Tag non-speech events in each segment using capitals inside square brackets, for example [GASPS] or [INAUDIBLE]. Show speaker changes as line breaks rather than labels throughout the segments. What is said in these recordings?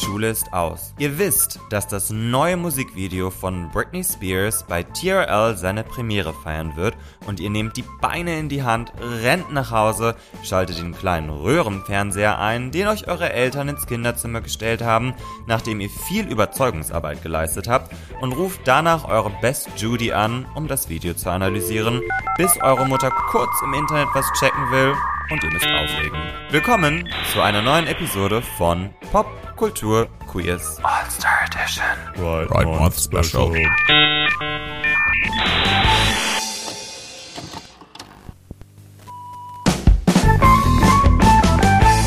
Schule ist aus. Ihr wisst, dass das neue Musikvideo von Britney Spears bei TRL seine Premiere feiern wird und ihr nehmt die Beine in die Hand, rennt nach Hause, schaltet den kleinen Röhrenfernseher ein, den euch eure Eltern ins Kinderzimmer gestellt haben, nachdem ihr viel Überzeugungsarbeit geleistet habt und ruft danach eure Best Judy an, um das Video zu analysieren, bis eure Mutter kurz im Internet was checken will und ihr müsst auflegen. Willkommen zu einer neuen Episode von Popkultur Quiz All-Star Edition.
Right, right Month Special.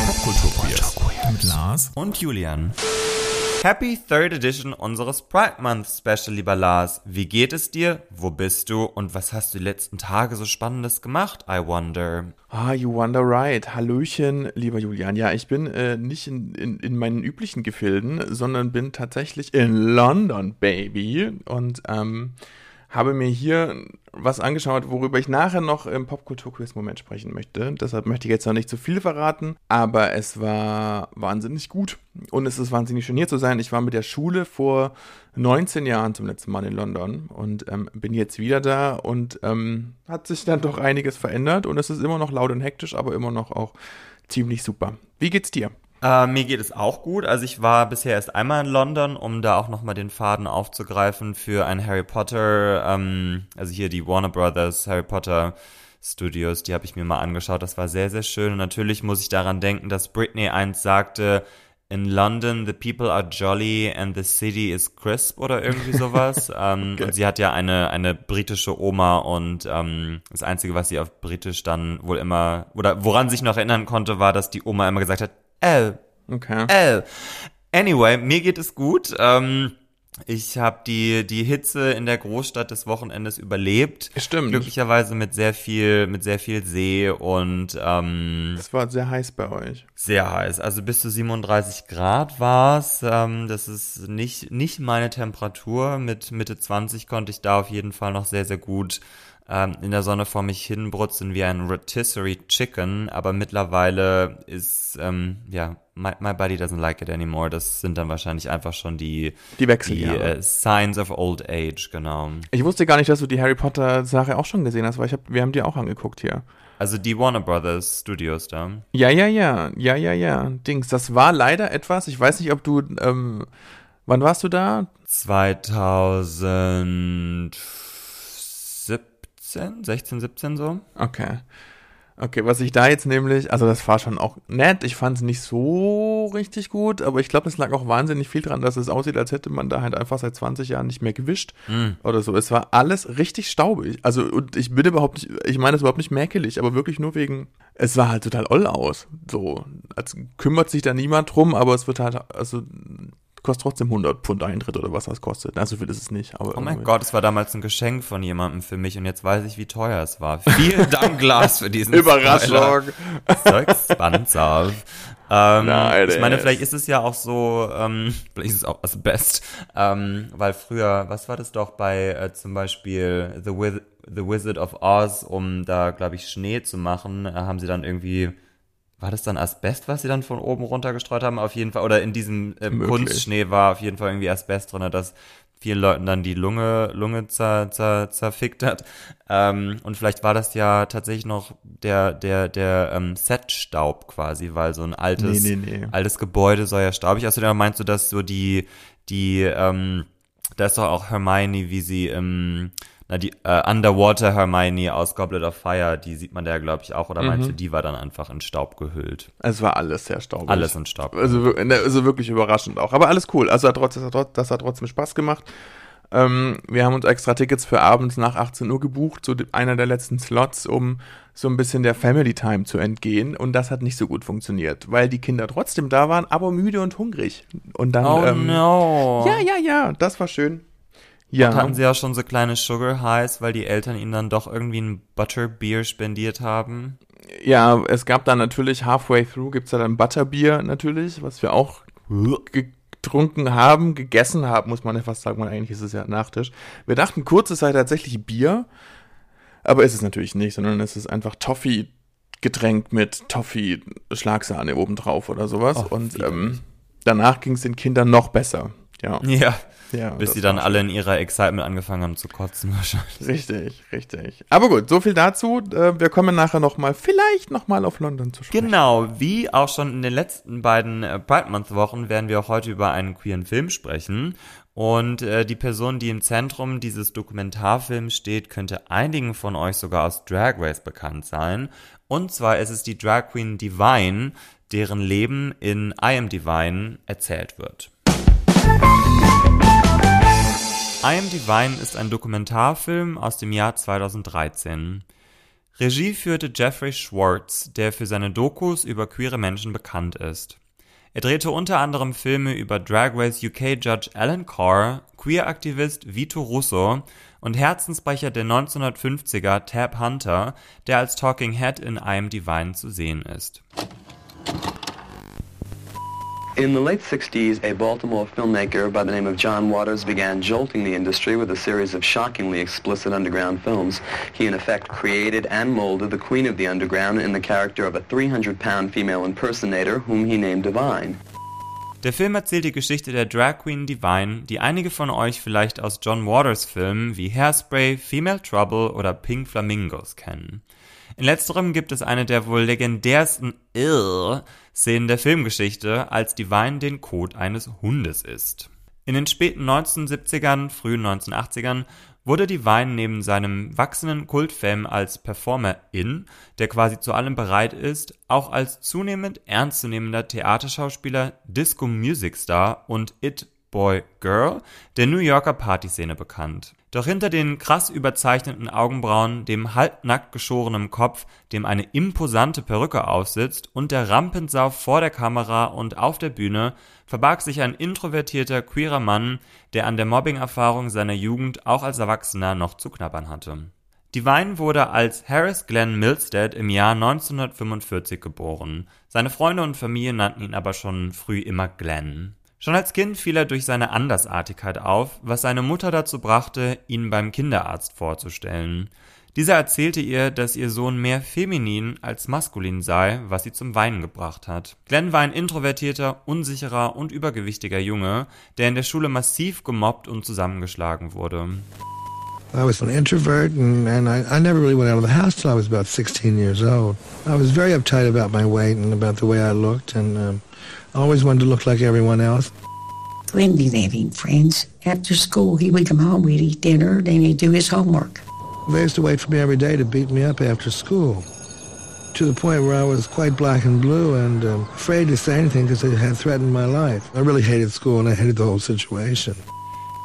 Popkultur Quiz mit Lars
und Julian. Happy Third Edition unseres Pride Month Special, lieber Lars. Wie geht es dir? Wo bist du? Und was hast du die letzten Tage so Spannendes gemacht? I wonder.
Ah, you wonder right. Hallöchen, lieber Julian. Ja, ich bin äh, nicht in, in, in meinen üblichen Gefilden, sondern bin tatsächlich in London, Baby. Und ähm, habe mir hier was angeschaut, worüber ich nachher noch im Popkultur-Quiz-Moment sprechen möchte. Deshalb möchte ich jetzt noch nicht zu viel verraten, aber es war wahnsinnig gut und es ist wahnsinnig schön hier zu sein. Ich war mit der Schule vor 19 Jahren zum letzten Mal in London und ähm, bin jetzt wieder da und ähm, hat sich dann doch einiges verändert und es ist immer noch laut und hektisch, aber immer noch auch ziemlich super. Wie geht's dir?
Äh, mir geht es auch gut. Also ich war bisher erst einmal in London, um da auch nochmal den Faden aufzugreifen für ein Harry Potter, ähm, also hier die Warner Brothers Harry Potter Studios, die habe ich mir mal angeschaut. Das war sehr, sehr schön. Und natürlich muss ich daran denken, dass Britney einst sagte, in London, the people are jolly and the city is crisp oder irgendwie [LAUGHS] sowas. ähm, okay. Und sie hat ja eine, eine britische Oma und ähm, das Einzige, was sie auf Britisch dann wohl immer, oder woran sich noch erinnern konnte, war, dass die Oma immer gesagt hat, L.
Okay.
L. Anyway, mir geht es gut. Ähm, ich habe die, die Hitze in der Großstadt des Wochenendes überlebt.
Stimmt.
Glücklicherweise mit sehr viel, mit sehr viel See und ähm,
Es war sehr heiß bei euch.
Sehr heiß. Also bis zu 37 Grad war's. Ähm, das ist nicht, nicht meine Temperatur. Mit Mitte 20 konnte ich da auf jeden Fall noch sehr, sehr gut ähm, in der Sonne vor mich hinbrutzeln wie ein Rotisserie Chicken, aber mittlerweile ist, ähm, ja, my, my body doesn't like it anymore. Das sind dann wahrscheinlich einfach schon die,
die, Wechsel, die
äh, Signs of Old Age, genau.
Ich wusste gar nicht, dass du die Harry Potter Sache auch schon gesehen hast, weil ich hab, wir haben die auch angeguckt hier.
Also die Warner Brothers Studios da.
Ja, ja, ja, ja, ja, ja. Dings, das war leider etwas, ich weiß nicht, ob du, ähm, wann warst du da?
2000 17, 16, 17 so.
Okay. Okay, was ich da jetzt nämlich, also das war schon auch nett, ich fand es nicht so richtig gut, aber ich glaube, es lag auch wahnsinnig viel dran, dass es aussieht, als hätte man da halt einfach seit 20 Jahren nicht mehr gewischt mm. oder so. Es war alles richtig staubig. Also, und ich bin überhaupt nicht, ich meine es überhaupt nicht mäkelig, aber wirklich nur wegen, es sah halt total oll aus. So, als kümmert sich da niemand drum, aber es wird halt, also kostet trotzdem 100 Pfund Eintritt oder was das kostet. Na, so viel ist es nicht.
oh mein Gott, es war damals ein Geschenk von jemandem für mich und jetzt weiß ich, wie teuer es war. Vielen [LAUGHS] Dank, Glas, für diesen
Überraschung.
So expensive. Ähm, Nein, ich meine, vielleicht ist es ja auch so, ähm, vielleicht ist es auch das Best, ähm, weil früher, was war das doch bei äh, zum Beispiel The, Wiz The Wizard of Oz, um da, glaube ich, Schnee zu machen, äh, haben sie dann irgendwie war das dann Asbest, was sie dann von oben runtergestreut haben? Auf jeden Fall, oder in diesem ähm, Kunstschnee war auf jeden Fall irgendwie Asbest drin, dass vielen Leuten dann die Lunge, Lunge zer, zer, zerfickt hat. Ähm, und vielleicht war das ja tatsächlich noch der, der, der ähm, Set-Staub quasi, weil so ein altes, nee, nee, nee. altes Gebäude soll ja staubig. Außerdem meinst du, dass so die, die, ähm, da ist doch auch Hermione, wie sie im na, die äh, Underwater Hermione aus Goblet of Fire, die sieht man da, glaube ich, auch. Oder mhm. meinst du, die war dann einfach in Staub gehüllt?
Es war alles sehr staubig.
Alles in Staub.
Also, ne, also wirklich überraschend auch. Aber alles cool. Also hat trotzdem, das hat trotzdem Spaß gemacht. Ähm, wir haben uns extra Tickets für abends nach 18 Uhr gebucht, so einer der letzten Slots, um so ein bisschen der Family Time zu entgehen. Und das hat nicht so gut funktioniert, weil die Kinder trotzdem da waren, aber müde und hungrig. Und dann.
Oh
ähm,
no.
Ja, ja, ja, das war schön.
Ja. Und hatten sie auch schon so kleine Sugar Highs, weil die Eltern ihnen dann doch irgendwie ein Butterbeer spendiert haben?
Ja, es gab dann natürlich halfway through gibt's da dann Butterbier natürlich, was wir auch getrunken haben, gegessen haben, muss man ja fast sagen, weil eigentlich ist es ja Nachtisch. Wir dachten kurz, es sei tatsächlich Bier, aber ist es natürlich nicht, sondern es ist einfach Toffee getränkt mit Toffee Schlagsahne obendrauf oder sowas.
Oh,
und ähm, danach ging es den Kindern noch besser. Ja.
Ja. Ja, Bis sie dann alle in ihrer Excitement angefangen haben zu kotzen [LAUGHS] wahrscheinlich.
Richtig, richtig. Aber gut, so viel dazu. Äh, wir kommen nachher nochmal, vielleicht nochmal auf London zu
sprechen. Genau, wie auch schon in den letzten beiden äh, Pride Month Wochen werden wir auch heute über einen queeren Film sprechen. Und äh, die Person, die im Zentrum dieses Dokumentarfilms steht, könnte einigen von euch sogar aus Drag Race bekannt sein. Und zwar ist es die Drag Queen Divine, deren Leben in I Am Divine erzählt wird. I Am Divine ist ein Dokumentarfilm aus dem Jahr 2013. Regie führte Jeffrey Schwartz, der für seine Dokus über queere Menschen bekannt ist. Er drehte unter anderem Filme über Drag Race UK Judge Alan Carr, Queer-Aktivist Vito Russo und Herzensbrecher der 1950er Tab Hunter, der als Talking Head in I Am Divine zu sehen ist.
In the late 60s, a Baltimore filmmaker by the name of John Waters began jolting the industry with a series of shockingly explicit underground films. He in effect created and molded the queen of the underground in the character of a 300-pound female impersonator whom he named Divine.
Der Film erzählt die Geschichte der Drag Queen Divine, die einige von euch vielleicht aus John Waters Filmen wie Hairspray, Female Trouble oder Pink Flamingos kennen. In letzterem gibt es eine der wohl legendärsten Szenen der Filmgeschichte, als Divine den Code eines Hundes ist. In den späten 1970ern, frühen 1980ern wurde Divine neben seinem wachsenden Kultfame als Performer-In, der quasi zu allem bereit ist, auch als zunehmend ernstzunehmender Theaterschauspieler, Disco-Music-Star und It Boy Girl der New Yorker Partyszene bekannt. Doch hinter den krass überzeichneten Augenbrauen, dem halbnackt geschorenen Kopf, dem eine imposante Perücke aufsitzt und der Rampensau vor der Kamera und auf der Bühne verbarg sich ein introvertierter queerer Mann, der an der Mobbing-Erfahrung seiner Jugend auch als Erwachsener noch zu knabbern hatte. Divine wurde als Harris Glenn Milstead im Jahr 1945 geboren. Seine Freunde und Familie nannten ihn aber schon früh immer Glenn. Schon als Kind fiel er durch seine Andersartigkeit auf, was seine Mutter dazu brachte, ihn beim Kinderarzt vorzustellen. Dieser erzählte ihr, dass ihr Sohn mehr feminin als maskulin sei, was sie zum Weinen gebracht hat. Glenn war ein introvertierter, unsicherer und übergewichtiger Junge, der in der Schule massiv gemobbt und zusammengeschlagen wurde.
I was an introvert and, and I, I never really went out of the house till I was about 16 years old. I was very uptight about my weight and about the way I looked and um, always wanted to look like everyone else.
Glenn didn't have any friends. After school, he would come home, we'd eat dinner, then he'd do his homework.
They used to wait for me every day to beat me up after school, to the point where I was quite black and blue and um, afraid to say anything because it had threatened my life. I really hated school and I hated the whole situation.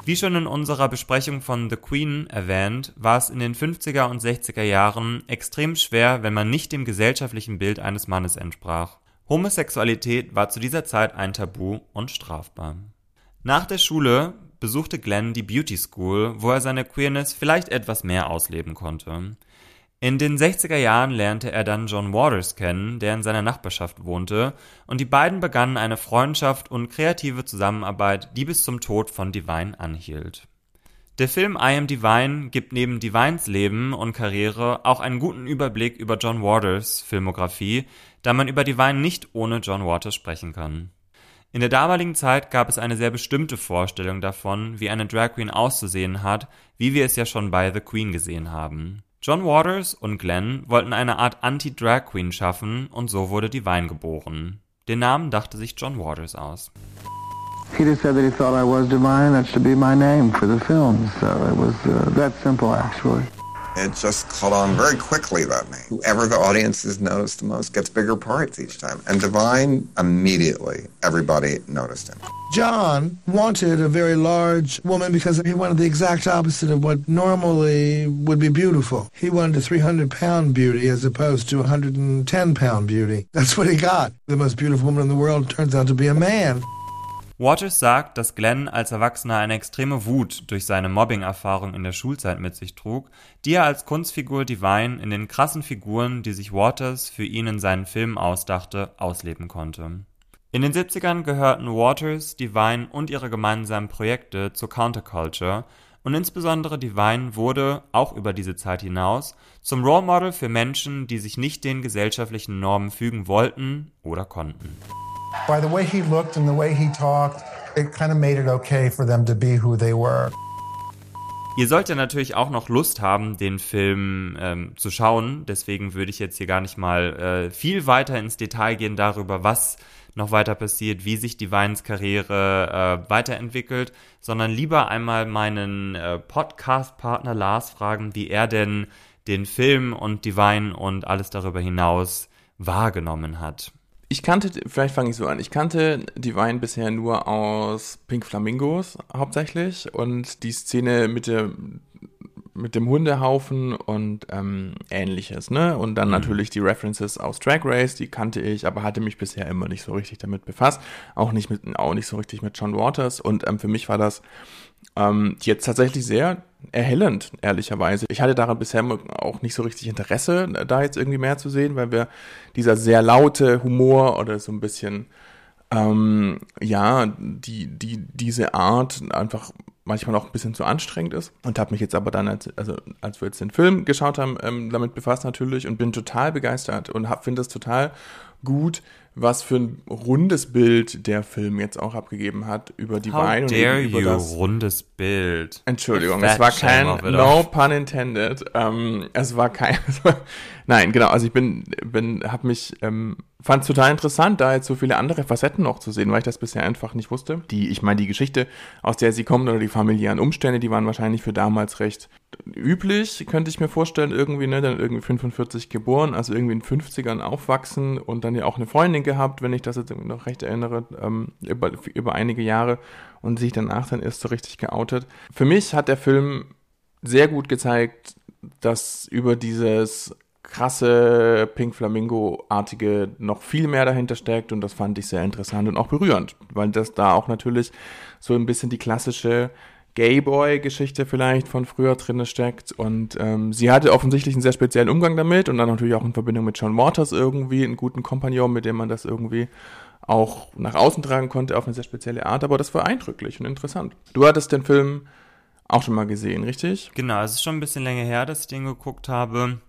Wie schon in unserer Besprechung von The Queen erwähnt, war es in den 50er und 60er Jahren extrem schwer, wenn man nicht dem gesellschaftlichen Bild eines Mannes entsprach. Homosexualität war zu dieser Zeit ein Tabu und strafbar. Nach der Schule besuchte Glenn die Beauty School, wo er seine Queerness vielleicht etwas mehr ausleben konnte. In den 60er Jahren lernte er dann John Waters kennen, der in seiner Nachbarschaft wohnte, und die beiden begannen eine Freundschaft und kreative Zusammenarbeit, die bis zum Tod von Divine anhielt. Der Film I Am Divine gibt neben Divines Leben und Karriere auch einen guten Überblick über John Waters Filmografie, da man über Divine nicht ohne John Waters sprechen kann. In der damaligen Zeit gab es eine sehr bestimmte Vorstellung davon, wie eine Drag Queen auszusehen hat, wie wir es ja schon bei The Queen gesehen haben. John Waters und Glenn wollten eine Art Anti-Drag Queen schaffen und so wurde Divine geboren. Den Namen dachte sich John Waters aus.
Just said that he thought I was divine, that's to be my name for the film. So it was uh, that simple, actually.
It just caught on very quickly, that name. Whoever the audience has noticed the most gets bigger parts each time. And Divine, immediately, everybody noticed him.
John wanted a very large woman because he wanted the exact opposite of what normally would be beautiful. He wanted a 300 pound beauty as opposed to a 110 pound beauty. That's what he got. The most beautiful woman in the world turns out to be a man.
Waters sagt, dass Glenn als Erwachsener eine extreme Wut durch seine Mobbing-Erfahrung in der Schulzeit mit sich trug, die er als Kunstfigur Divine in den krassen Figuren, die sich Waters für ihn in seinen Filmen ausdachte, ausleben konnte. In den 70ern gehörten Waters, Divine und ihre gemeinsamen Projekte zur Counterculture und insbesondere Divine wurde, auch über diese Zeit hinaus, zum Role Model für Menschen, die sich nicht den gesellschaftlichen Normen fügen wollten oder konnten.
By the way he looked and the way he talked, it kind of made it okay for them to be who they were.
Ihr sollt ja natürlich auch noch Lust haben, den Film ähm, zu schauen. Deswegen würde ich jetzt hier gar nicht mal äh, viel weiter ins Detail gehen darüber, was noch weiter passiert, wie sich Divines Karriere äh, weiterentwickelt, sondern lieber einmal meinen äh, Podcast-Partner Lars fragen, wie er denn den Film und Divine und alles darüber hinaus wahrgenommen hat.
Ich kannte, vielleicht fange ich so an, ich kannte Divine bisher nur aus Pink Flamingos hauptsächlich und die Szene mit der mit dem Hundehaufen und ähm, ähnliches, ne? Und dann mhm. natürlich die References aus Drag Race, die kannte ich, aber hatte mich bisher immer nicht so richtig damit befasst. Auch nicht mit, auch nicht so richtig mit John Waters. Und ähm, für mich war das ähm, jetzt tatsächlich sehr erhellend, ehrlicherweise. Ich hatte daran bisher auch nicht so richtig Interesse, da jetzt irgendwie mehr zu sehen, weil wir dieser sehr laute Humor oder so ein bisschen ähm, ja, die, die, diese Art einfach manchmal auch ein bisschen zu anstrengend ist und habe mich jetzt aber dann, als, also als wir jetzt den Film geschaut haben, ähm, damit befasst natürlich und bin total begeistert und finde es total gut, was für ein rundes Bild der Film jetzt auch abgegeben hat über die Wein
und
über
you, das rundes Bild.
Entschuldigung, es war kein no pun intended. Ähm, es war kein [LAUGHS] Nein, genau, also ich bin bin habe mich ähm, fand es total interessant, da jetzt so viele andere Facetten noch zu sehen, weil ich das bisher einfach nicht wusste. Die, ich meine, die Geschichte, aus der sie kommt oder die familiären Umstände, die waren wahrscheinlich für damals recht üblich, könnte ich mir vorstellen, irgendwie, ne, dann irgendwie 45 geboren, also irgendwie in 50ern aufwachsen und dann ja auch eine Freundin gehabt, wenn ich das jetzt noch recht erinnere, ähm, über, über einige Jahre und sich danach dann erst so richtig geoutet. Für mich hat der Film sehr gut gezeigt, dass über dieses krasse Pink Flamingo-artige noch viel mehr dahinter steckt und das fand ich sehr interessant und auch berührend, weil das da auch natürlich so ein bisschen die klassische Gayboy-Geschichte vielleicht von früher drin steckt und ähm, sie hatte offensichtlich einen sehr speziellen Umgang damit und dann natürlich auch in Verbindung mit John Waters irgendwie einen guten Kompagnon, mit dem man das irgendwie auch nach außen tragen konnte auf eine sehr spezielle Art, aber das war eindrücklich und interessant. Du hattest den Film auch schon mal gesehen, richtig?
Genau, es ist schon ein bisschen länger her, dass ich den geguckt habe.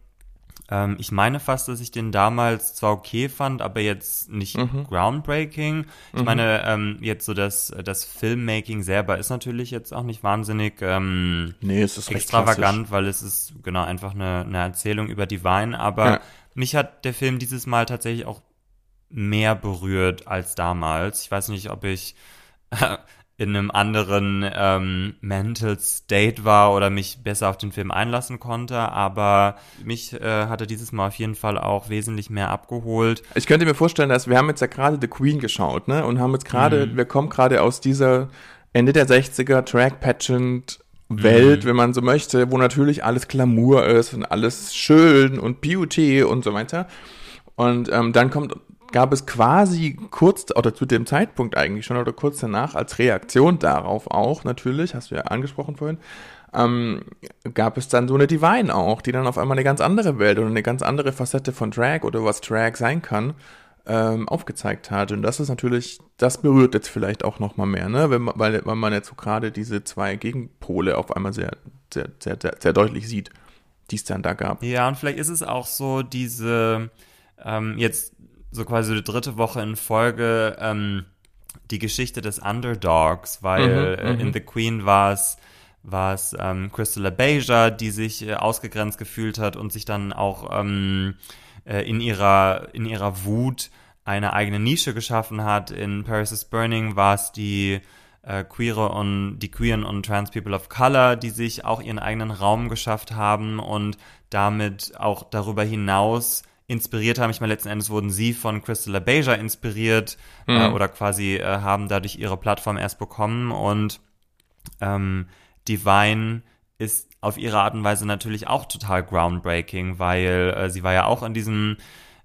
Ähm, ich meine fast, dass ich den damals zwar okay fand, aber jetzt nicht mhm. groundbreaking. Ich mhm. meine, ähm, jetzt so das, das Filmmaking selber ist natürlich jetzt auch nicht wahnsinnig ähm,
nee, es ist
extravagant, weil es ist genau einfach eine, eine Erzählung über Divine, aber ja. mich hat der Film dieses Mal tatsächlich auch mehr berührt als damals. Ich weiß nicht, ob ich [LAUGHS] in einem anderen ähm, Mental State war oder mich besser auf den Film einlassen konnte, aber mich äh, hatte dieses Mal auf jeden Fall auch wesentlich mehr abgeholt.
Ich könnte mir vorstellen, dass wir haben jetzt ja gerade The Queen geschaut, ne? Und haben jetzt gerade, mhm. wir kommen gerade aus dieser Ende der 60er Track Pageant Welt, mhm. wenn man so möchte, wo natürlich alles Glamour ist und alles schön und Beauty und so weiter. Und ähm, dann kommt gab es quasi kurz oder zu dem Zeitpunkt eigentlich schon oder kurz danach als Reaktion darauf auch natürlich, hast du ja angesprochen vorhin, ähm, gab es dann so eine Divine auch, die dann auf einmal eine ganz andere Welt oder eine ganz andere Facette von Drag oder was Drag sein kann, ähm, aufgezeigt hat. Und das ist natürlich, das berührt jetzt vielleicht auch nochmal mehr, ne? Wenn man, weil, weil man jetzt so gerade diese zwei Gegenpole auf einmal sehr, sehr, sehr, sehr, sehr deutlich sieht, die es dann da gab.
Ja, und vielleicht ist es auch so diese, ähm, jetzt so quasi die dritte Woche in Folge ähm, die Geschichte des Underdogs, weil mhm, äh, in mhm. The Queen war es war es ähm, Crystal Abeja, die sich äh, ausgegrenzt gefühlt hat und sich dann auch ähm, äh, in ihrer in ihrer Wut eine eigene Nische geschaffen hat. In Paris is Burning war es die äh, queere und die queeren und trans people of color, die sich auch ihren eigenen Raum geschafft haben und damit auch darüber hinaus inspiriert haben. Ich meine, letzten Endes wurden sie von Crystal Abeja inspiriert äh, mhm. äh, oder quasi äh, haben dadurch ihre Plattform erst bekommen und ähm, Divine ist auf ihre Art und Weise natürlich auch total groundbreaking, weil äh, sie war ja auch in diesem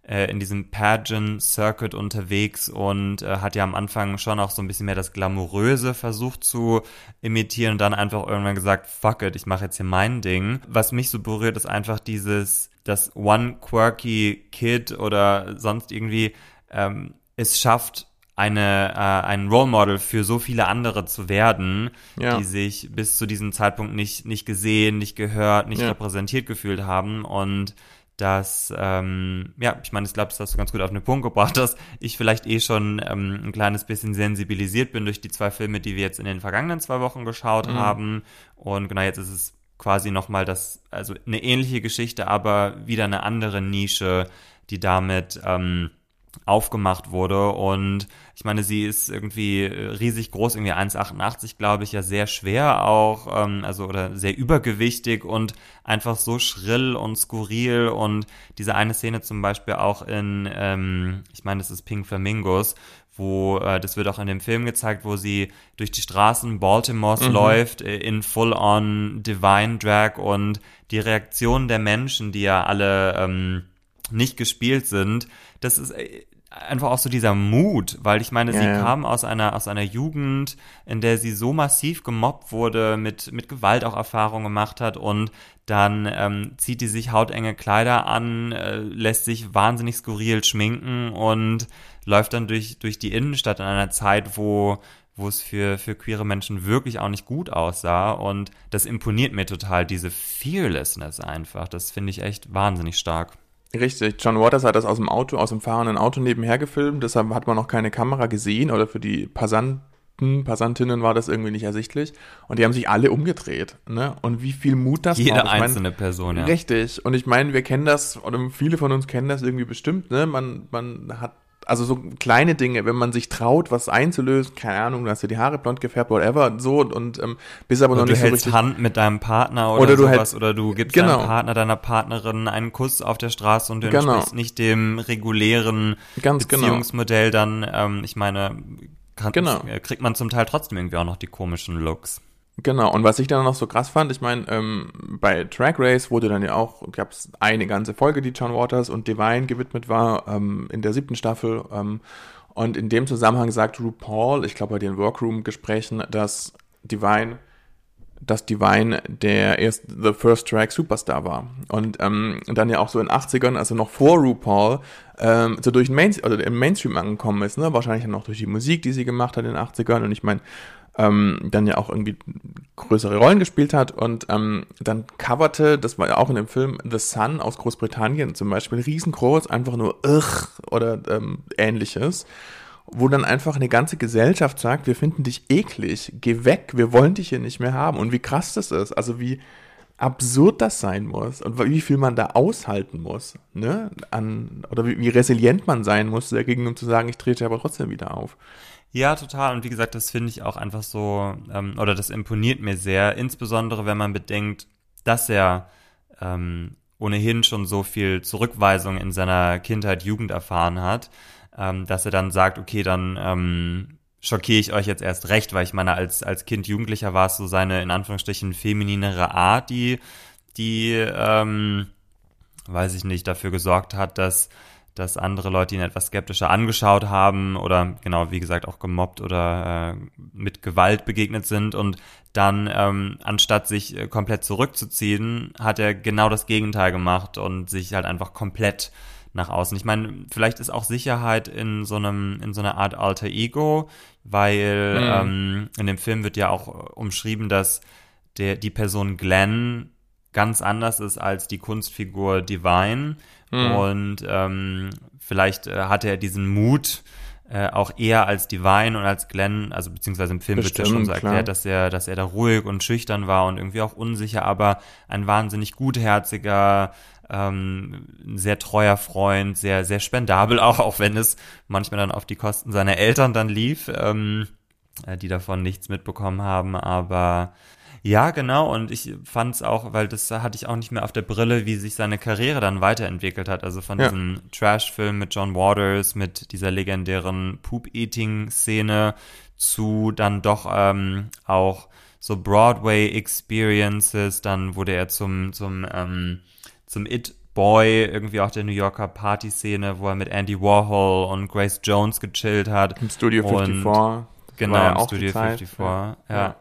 äh, in diesem Pageant Circuit unterwegs und äh, hat ja am Anfang schon auch so ein bisschen mehr das Glamouröse versucht zu imitieren und dann einfach irgendwann gesagt, fuck it, ich mache jetzt hier mein Ding. Was mich so berührt, ist einfach dieses dass one quirky Kid oder sonst irgendwie ähm, es schafft, eine, äh, ein Role Model für so viele andere zu werden, ja. die sich bis zu diesem Zeitpunkt nicht, nicht gesehen, nicht gehört, nicht ja. repräsentiert gefühlt haben und dass, ähm, ja, ich meine, ich glaube, das hast du ganz gut auf den Punkt gebracht, dass ich vielleicht eh schon ähm, ein kleines bisschen sensibilisiert bin durch die zwei Filme, die wir jetzt in den vergangenen zwei Wochen geschaut mhm. haben. Und genau jetzt ist es quasi nochmal das, also eine ähnliche Geschichte, aber wieder eine andere Nische, die damit ähm, aufgemacht wurde. Und ich meine, sie ist irgendwie äh, riesig groß, irgendwie 1,88, glaube ich, ja sehr schwer auch, ähm, also oder sehr übergewichtig und einfach so schrill und skurril. Und diese eine Szene zum Beispiel auch in, ähm, ich meine, das ist Pink Flamingos, wo äh, das wird auch in dem Film gezeigt, wo sie durch die Straßen Baltimores mhm. läuft äh, in full-on Divine Drag und die Reaktion der Menschen, die ja alle ähm, nicht gespielt sind, das ist äh, einfach auch so dieser Mut, weil ich meine, ja, sie ja. kam aus einer aus einer Jugend, in der sie so massiv gemobbt wurde, mit mit Gewalt auch Erfahrungen gemacht hat und dann ähm, zieht die sich hautenge Kleider an, äh, lässt sich wahnsinnig skurril schminken und läuft dann durch durch die Innenstadt in einer Zeit, wo wo es für, für queere Menschen wirklich auch nicht gut aussah. Und das imponiert mir total, diese Fearlessness einfach. Das finde ich echt wahnsinnig stark.
Richtig, John Waters hat das aus dem Auto, aus dem fahrenden Auto nebenher gefilmt, deshalb hat man noch keine Kamera gesehen oder für die Passanten, Passantinnen war das irgendwie nicht ersichtlich und die haben sich alle umgedreht, ne? Und wie viel Mut das
Jede einzelne mein, Person, ja.
Richtig, und ich meine, wir kennen das, oder viele von uns kennen das irgendwie bestimmt, ne? Man, man hat also so kleine Dinge, wenn man sich traut, was einzulösen, keine Ahnung, du hast dir die Haare blond gefärbt, whatever, so und ähm, bist aber
oder
noch nicht
so richtig. Hand mit deinem Partner oder, oder du sowas, hältst, oder du gibst genau. deinem Partner, deiner Partnerin einen Kuss auf der Straße und du genau. entsprichst nicht dem regulären Ganz genau. Beziehungsmodell, genau. dann, ähm, ich meine, kann, genau. kriegt man zum Teil trotzdem irgendwie auch noch die komischen Looks.
Genau, und was ich dann noch so krass fand, ich meine, ähm, bei Track Race wurde dann ja auch, gab es eine ganze Folge, die John Waters und Divine gewidmet war, ähm, in der siebten Staffel. Ähm, und in dem Zusammenhang sagt RuPaul, ich glaube bei den Workroom-Gesprächen, dass Divine, dass Divine der erste, the first track Superstar war. Und ähm, dann ja auch so in den 80ern, also noch vor RuPaul, ähm, so durch den Main, also im Mainstream angekommen ist, ne? Wahrscheinlich noch durch die Musik, die sie gemacht hat in den 80ern. Und ich meine, ähm, dann ja auch irgendwie größere Rollen gespielt hat und ähm, dann coverte, das war ja auch in dem Film The Sun aus Großbritannien zum Beispiel, riesengroß, einfach nur Ugh oder ähm, ähnliches, wo dann einfach eine ganze Gesellschaft sagt, wir finden dich eklig, geh weg, wir wollen dich hier nicht mehr haben und wie krass das ist, also wie absurd das sein muss und wie viel man da aushalten muss, ne, an, oder wie, wie resilient man sein muss dagegen, um zu sagen, ich trete aber trotzdem wieder auf.
Ja, total. Und wie gesagt, das finde ich auch einfach so, ähm, oder das imponiert mir sehr, insbesondere wenn man bedenkt, dass er ähm, ohnehin schon so viel Zurückweisung in seiner Kindheit, Jugend erfahren hat, ähm, dass er dann sagt, okay, dann ähm, schockiere ich euch jetzt erst recht, weil ich meine, als, als Kind, Jugendlicher war es so seine, in Anführungsstrichen, femininere Art, die, die, ähm, weiß ich nicht, dafür gesorgt hat, dass dass andere Leute ihn etwas skeptischer angeschaut haben oder genau, wie gesagt, auch gemobbt oder äh, mit Gewalt begegnet sind. Und dann, ähm, anstatt sich äh, komplett zurückzuziehen, hat er genau das Gegenteil gemacht und sich halt einfach komplett nach außen. Ich meine, vielleicht ist auch Sicherheit in so einem, in so einer Art Alter Ego, weil mhm. ähm, in dem Film wird ja auch umschrieben, dass der, die Person Glenn ganz anders ist als die Kunstfigur Divine. Mhm. Und ähm, vielleicht äh, hatte er diesen Mut, äh, auch eher als Divine und als Glenn, also beziehungsweise im Film Bestimmt, wird ja schon so erklärt, dass er, dass er da ruhig und schüchtern war und irgendwie auch unsicher, aber ein wahnsinnig gutherziger, ähm, sehr treuer Freund, sehr, sehr spendabel auch, auch wenn es manchmal dann auf die Kosten seiner Eltern dann lief, ähm, äh, die davon nichts mitbekommen haben, aber ja, genau. Und ich fand es auch, weil das hatte ich auch nicht mehr auf der Brille, wie sich seine Karriere dann weiterentwickelt hat. Also von ja. diesem Trash-Film mit John Waters, mit dieser legendären Poop-Eating-Szene zu dann doch ähm, auch so Broadway-Experiences. Dann wurde er zum, zum, ähm, zum It Boy, irgendwie auch der New Yorker Party-Szene, wo er mit Andy Warhol und Grace Jones gechillt hat.
Im Studio 54. Und,
genau, im Studio 54, ja. ja.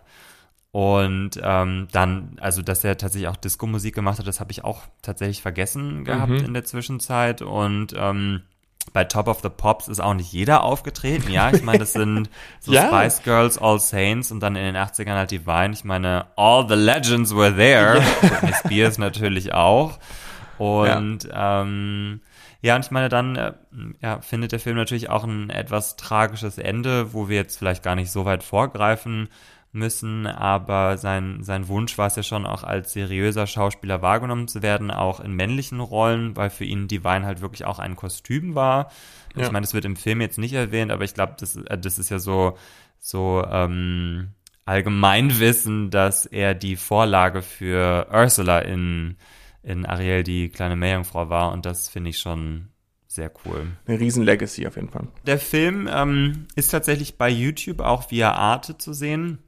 Und ähm, dann, also dass er tatsächlich auch Disco-Musik gemacht hat, das habe ich auch tatsächlich vergessen gehabt mhm. in der Zwischenzeit. Und ähm, bei Top of the Pops ist auch nicht jeder aufgetreten. Ja, ich meine, das sind so ja. Spice Girls, All Saints und dann in den 80ern halt Divine. Ich meine, all the legends were there. Ja. Britney Spears natürlich auch. Und ja. ähm, ja, und ich meine, dann äh, ja, findet der Film natürlich auch ein etwas tragisches Ende, wo wir jetzt vielleicht gar nicht so weit vorgreifen müssen, aber sein, sein Wunsch war es ja schon auch als seriöser Schauspieler wahrgenommen zu werden, auch in männlichen Rollen, weil für ihn Divine halt wirklich auch ein Kostüm war. Ja. Ich meine, das wird im Film jetzt nicht erwähnt, aber ich glaube, das, äh, das ist ja so, so ähm, Allgemeinwissen, dass er die Vorlage für Ursula in, in Ariel, die kleine Meerjungfrau war und das finde ich schon sehr cool.
Eine riesen Legacy auf jeden Fall.
Der Film ähm, ist tatsächlich bei YouTube auch via Arte zu sehen.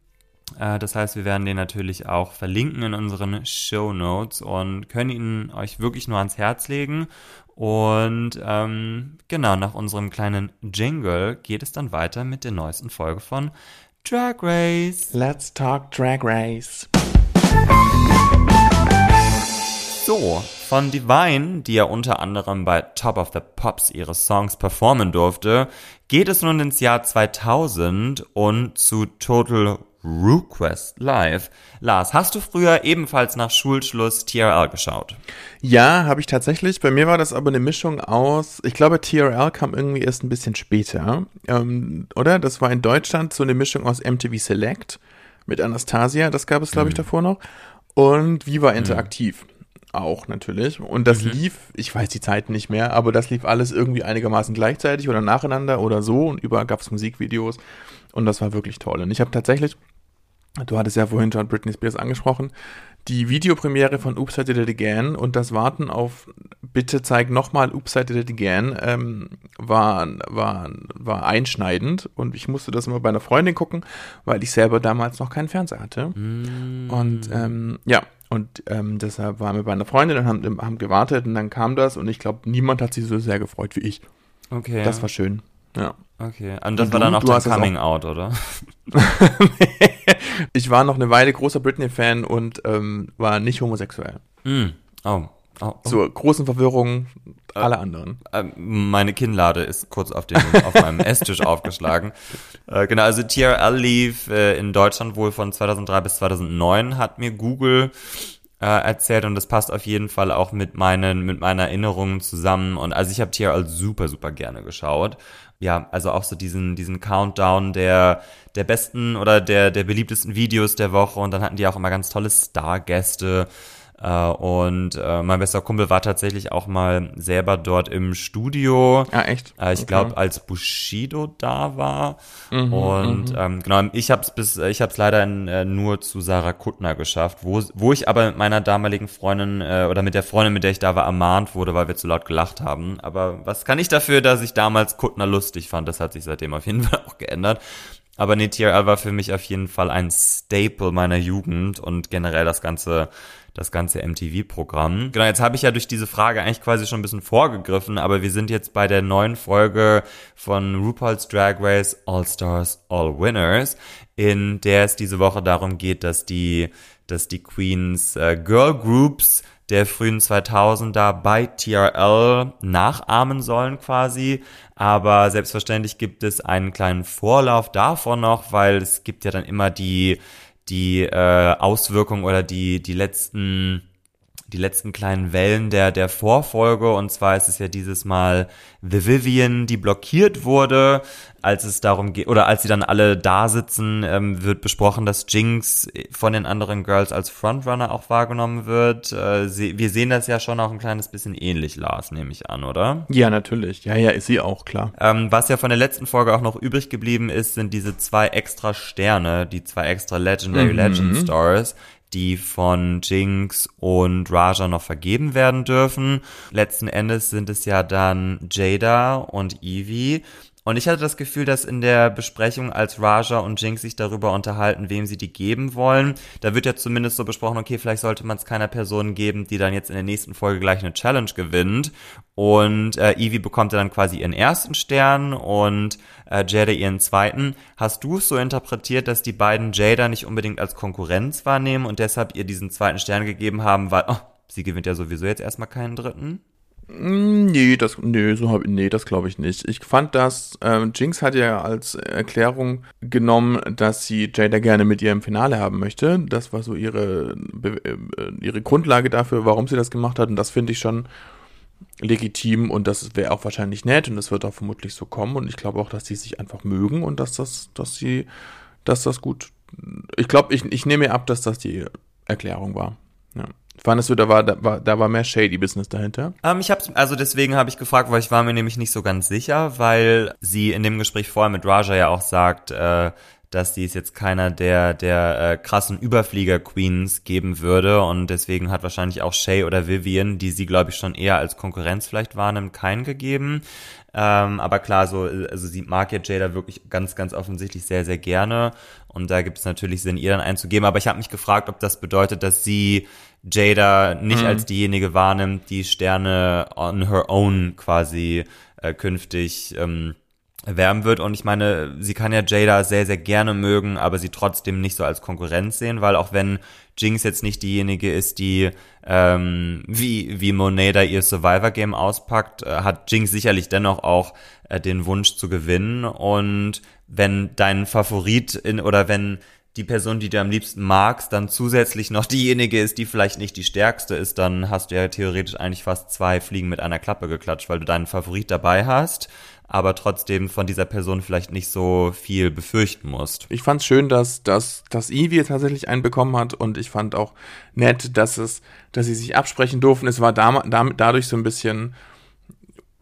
Äh, das heißt, wir werden den natürlich auch verlinken in unseren Show Notes und können ihn euch wirklich nur ans Herz legen. Und ähm, genau, nach unserem kleinen Jingle geht es dann weiter mit der neuesten Folge von Drag Race.
Let's talk Drag Race.
So, von Divine, die ja unter anderem bei Top of the Pops ihre Songs performen durfte, geht es nun ins Jahr 2000 und zu Total RueQuest Live. Lars, hast du früher ebenfalls nach Schulschluss TRL geschaut?
Ja, habe ich tatsächlich. Bei mir war das aber eine Mischung aus, ich glaube, TRL kam irgendwie erst ein bisschen später, ähm, oder? Das war in Deutschland so eine Mischung aus MTV Select mit Anastasia, das gab es, glaube ich, mhm. davor noch, und Viva mhm. Interaktiv. Mhm. Auch natürlich. Und das mhm. lief, ich weiß die Zeit nicht mehr, aber das lief alles irgendwie einigermaßen gleichzeitig oder nacheinander oder so. Und überall gab es Musikvideos. Und das war wirklich toll. Und ich habe tatsächlich Du hattest ja vorhin schon Britney Spears angesprochen. Die Videopremiere von Oops, I Did It Again und das Warten auf Bitte zeig nochmal Oops, I Did It Again ähm, war, war, war einschneidend und ich musste das immer bei einer Freundin gucken, weil ich selber damals noch keinen Fernseher hatte. Mm. Und ähm, ja, und ähm, deshalb waren wir bei einer Freundin und haben, haben gewartet und dann kam das und ich glaube, niemand hat sich so sehr gefreut wie ich. Okay. Das war schön. Ja.
Okay. Und das und war dann auch dein Coming auch. Out, oder? [LAUGHS]
ich war noch eine Weile großer Britney-Fan und ähm, war nicht homosexuell.
Mm. Oh. Oh,
oh. Zur großen Verwirrung äh, aller anderen.
Äh, meine Kinnlade ist kurz auf, den, auf meinem [LAUGHS] Esstisch aufgeschlagen. Äh, genau, also TRL lief äh, in Deutschland wohl von 2003 bis 2009, hat mir Google äh, erzählt und das passt auf jeden Fall auch mit meinen mit meinen Erinnerungen zusammen. Und also ich habe TRL super super gerne geschaut. Ja, also auch so diesen, diesen Countdown der, der besten oder der, der beliebtesten Videos der Woche. Und dann hatten die auch immer ganz tolle Stargäste. Äh, und äh, mein bester Kumpel war tatsächlich auch mal selber dort im Studio.
Ah, echt?
Äh, ich okay. glaube, als Bushido da war. Mhm, und mhm. ähm, genau, ich habe es bis, ich habe es leider in, äh, nur zu Sarah Kuttner geschafft, wo, wo ich aber mit meiner damaligen Freundin äh, oder mit der Freundin, mit der ich da war, ermahnt wurde, weil wir zu laut gelacht haben. Aber was kann ich dafür, dass ich damals Kuttner lustig fand? Das hat sich seitdem auf jeden [LAUGHS] Fall auch geändert. Aber nee, TRL war für mich auf jeden Fall ein Staple meiner Jugend und generell das ganze das ganze MTV-Programm. Genau, jetzt habe ich ja durch diese Frage eigentlich quasi schon ein bisschen vorgegriffen, aber wir sind jetzt bei der neuen Folge von RuPaul's Drag Race All Stars, All Winners, in der es diese Woche darum geht, dass die, dass die Queens äh, Girl Groups der frühen 2000er bei TRL nachahmen sollen quasi. Aber selbstverständlich gibt es einen kleinen Vorlauf davon noch, weil es gibt ja dann immer die die äh, Auswirkungen oder die, die letzten die letzten kleinen Wellen der, der Vorfolge. Und zwar ist es ja dieses Mal The Vivian, die blockiert wurde, als es darum geht, oder als sie dann alle da sitzen, ähm, wird besprochen, dass Jinx von den anderen Girls als Frontrunner auch wahrgenommen wird. Äh, sie, wir sehen das ja schon auch ein kleines bisschen ähnlich, Lars, nehme ich an, oder?
Ja, natürlich. Ja, ja, ist sie auch, klar.
Ähm, was ja von der letzten Folge auch noch übrig geblieben ist, sind diese zwei extra Sterne, die zwei extra Legendary mhm. Legend Stars, die von Jinx und Raja noch vergeben werden dürfen. Letzten Endes sind es ja dann Jada und Evie. Und ich hatte das Gefühl, dass in der Besprechung, als Raja und Jinx sich darüber unterhalten, wem sie die geben wollen, da wird ja zumindest so besprochen, okay, vielleicht sollte man es keiner Person geben, die dann jetzt in der nächsten Folge gleich eine Challenge gewinnt. Und äh, Evie bekommt dann quasi ihren ersten Stern und äh, Jada ihren zweiten. Hast du es so interpretiert, dass die beiden Jada nicht unbedingt als Konkurrenz wahrnehmen und deshalb ihr diesen zweiten Stern gegeben haben, weil oh, sie gewinnt ja sowieso jetzt erstmal keinen dritten?
Mm, nee, das, nee, so hab, nee, das glaube ich nicht. Ich fand das, äh, Jinx hat ja als Erklärung genommen, dass sie Jada gerne mit ihr im Finale haben möchte. Das war so ihre, äh, ihre Grundlage dafür, warum sie das gemacht hat. Und das finde ich schon legitim und das wäre auch wahrscheinlich nett und das wird auch vermutlich so kommen. Und ich glaube auch, dass die sich einfach mögen und dass das, dass sie, dass das gut. Ich glaube, ich, ich nehme ab, dass das die Erklärung war. Ja. Fandest du, da war, da war, da war mehr Shady Business dahinter?
Ähm, ich hab's, also deswegen habe ich gefragt, weil ich war mir nämlich nicht so ganz sicher, weil sie in dem Gespräch vorher mit Raja ja auch sagt, äh, dass die es jetzt keiner der, der äh, krassen Überflieger-Queens geben würde und deswegen hat wahrscheinlich auch Shay oder Vivian, die sie, glaube ich, schon eher als Konkurrenz vielleicht wahrnimmt, keinen gegeben. Ähm, aber klar, so, also sie mag ja Jada wirklich ganz, ganz offensichtlich sehr, sehr gerne und da gibt es natürlich Sinn, ihr dann einzugeben. Aber ich habe mich gefragt, ob das bedeutet, dass sie Jada nicht mhm. als diejenige wahrnimmt, die Sterne on her own quasi äh, künftig ähm, erwerben wird. Und ich meine, sie kann ja Jada sehr, sehr gerne mögen, aber sie trotzdem nicht so als Konkurrenz sehen, weil auch wenn Jinx jetzt nicht diejenige ist, die ähm, wie, wie Monet da ihr Survivor-Game auspackt, äh, hat Jinx sicherlich dennoch auch äh, den Wunsch zu gewinnen. Und wenn dein Favorit in oder wenn die Person, die du am liebsten magst, dann zusätzlich noch diejenige ist, die vielleicht nicht die stärkste ist, dann hast du ja theoretisch eigentlich fast zwei Fliegen mit einer Klappe geklatscht, weil du deinen Favorit dabei hast, aber trotzdem von dieser Person vielleicht nicht so viel befürchten musst.
Ich fand es schön, dass, dass, dass Evie tatsächlich einen bekommen hat und ich fand auch nett, dass es, dass sie sich absprechen durften. Es war da, da, dadurch so ein bisschen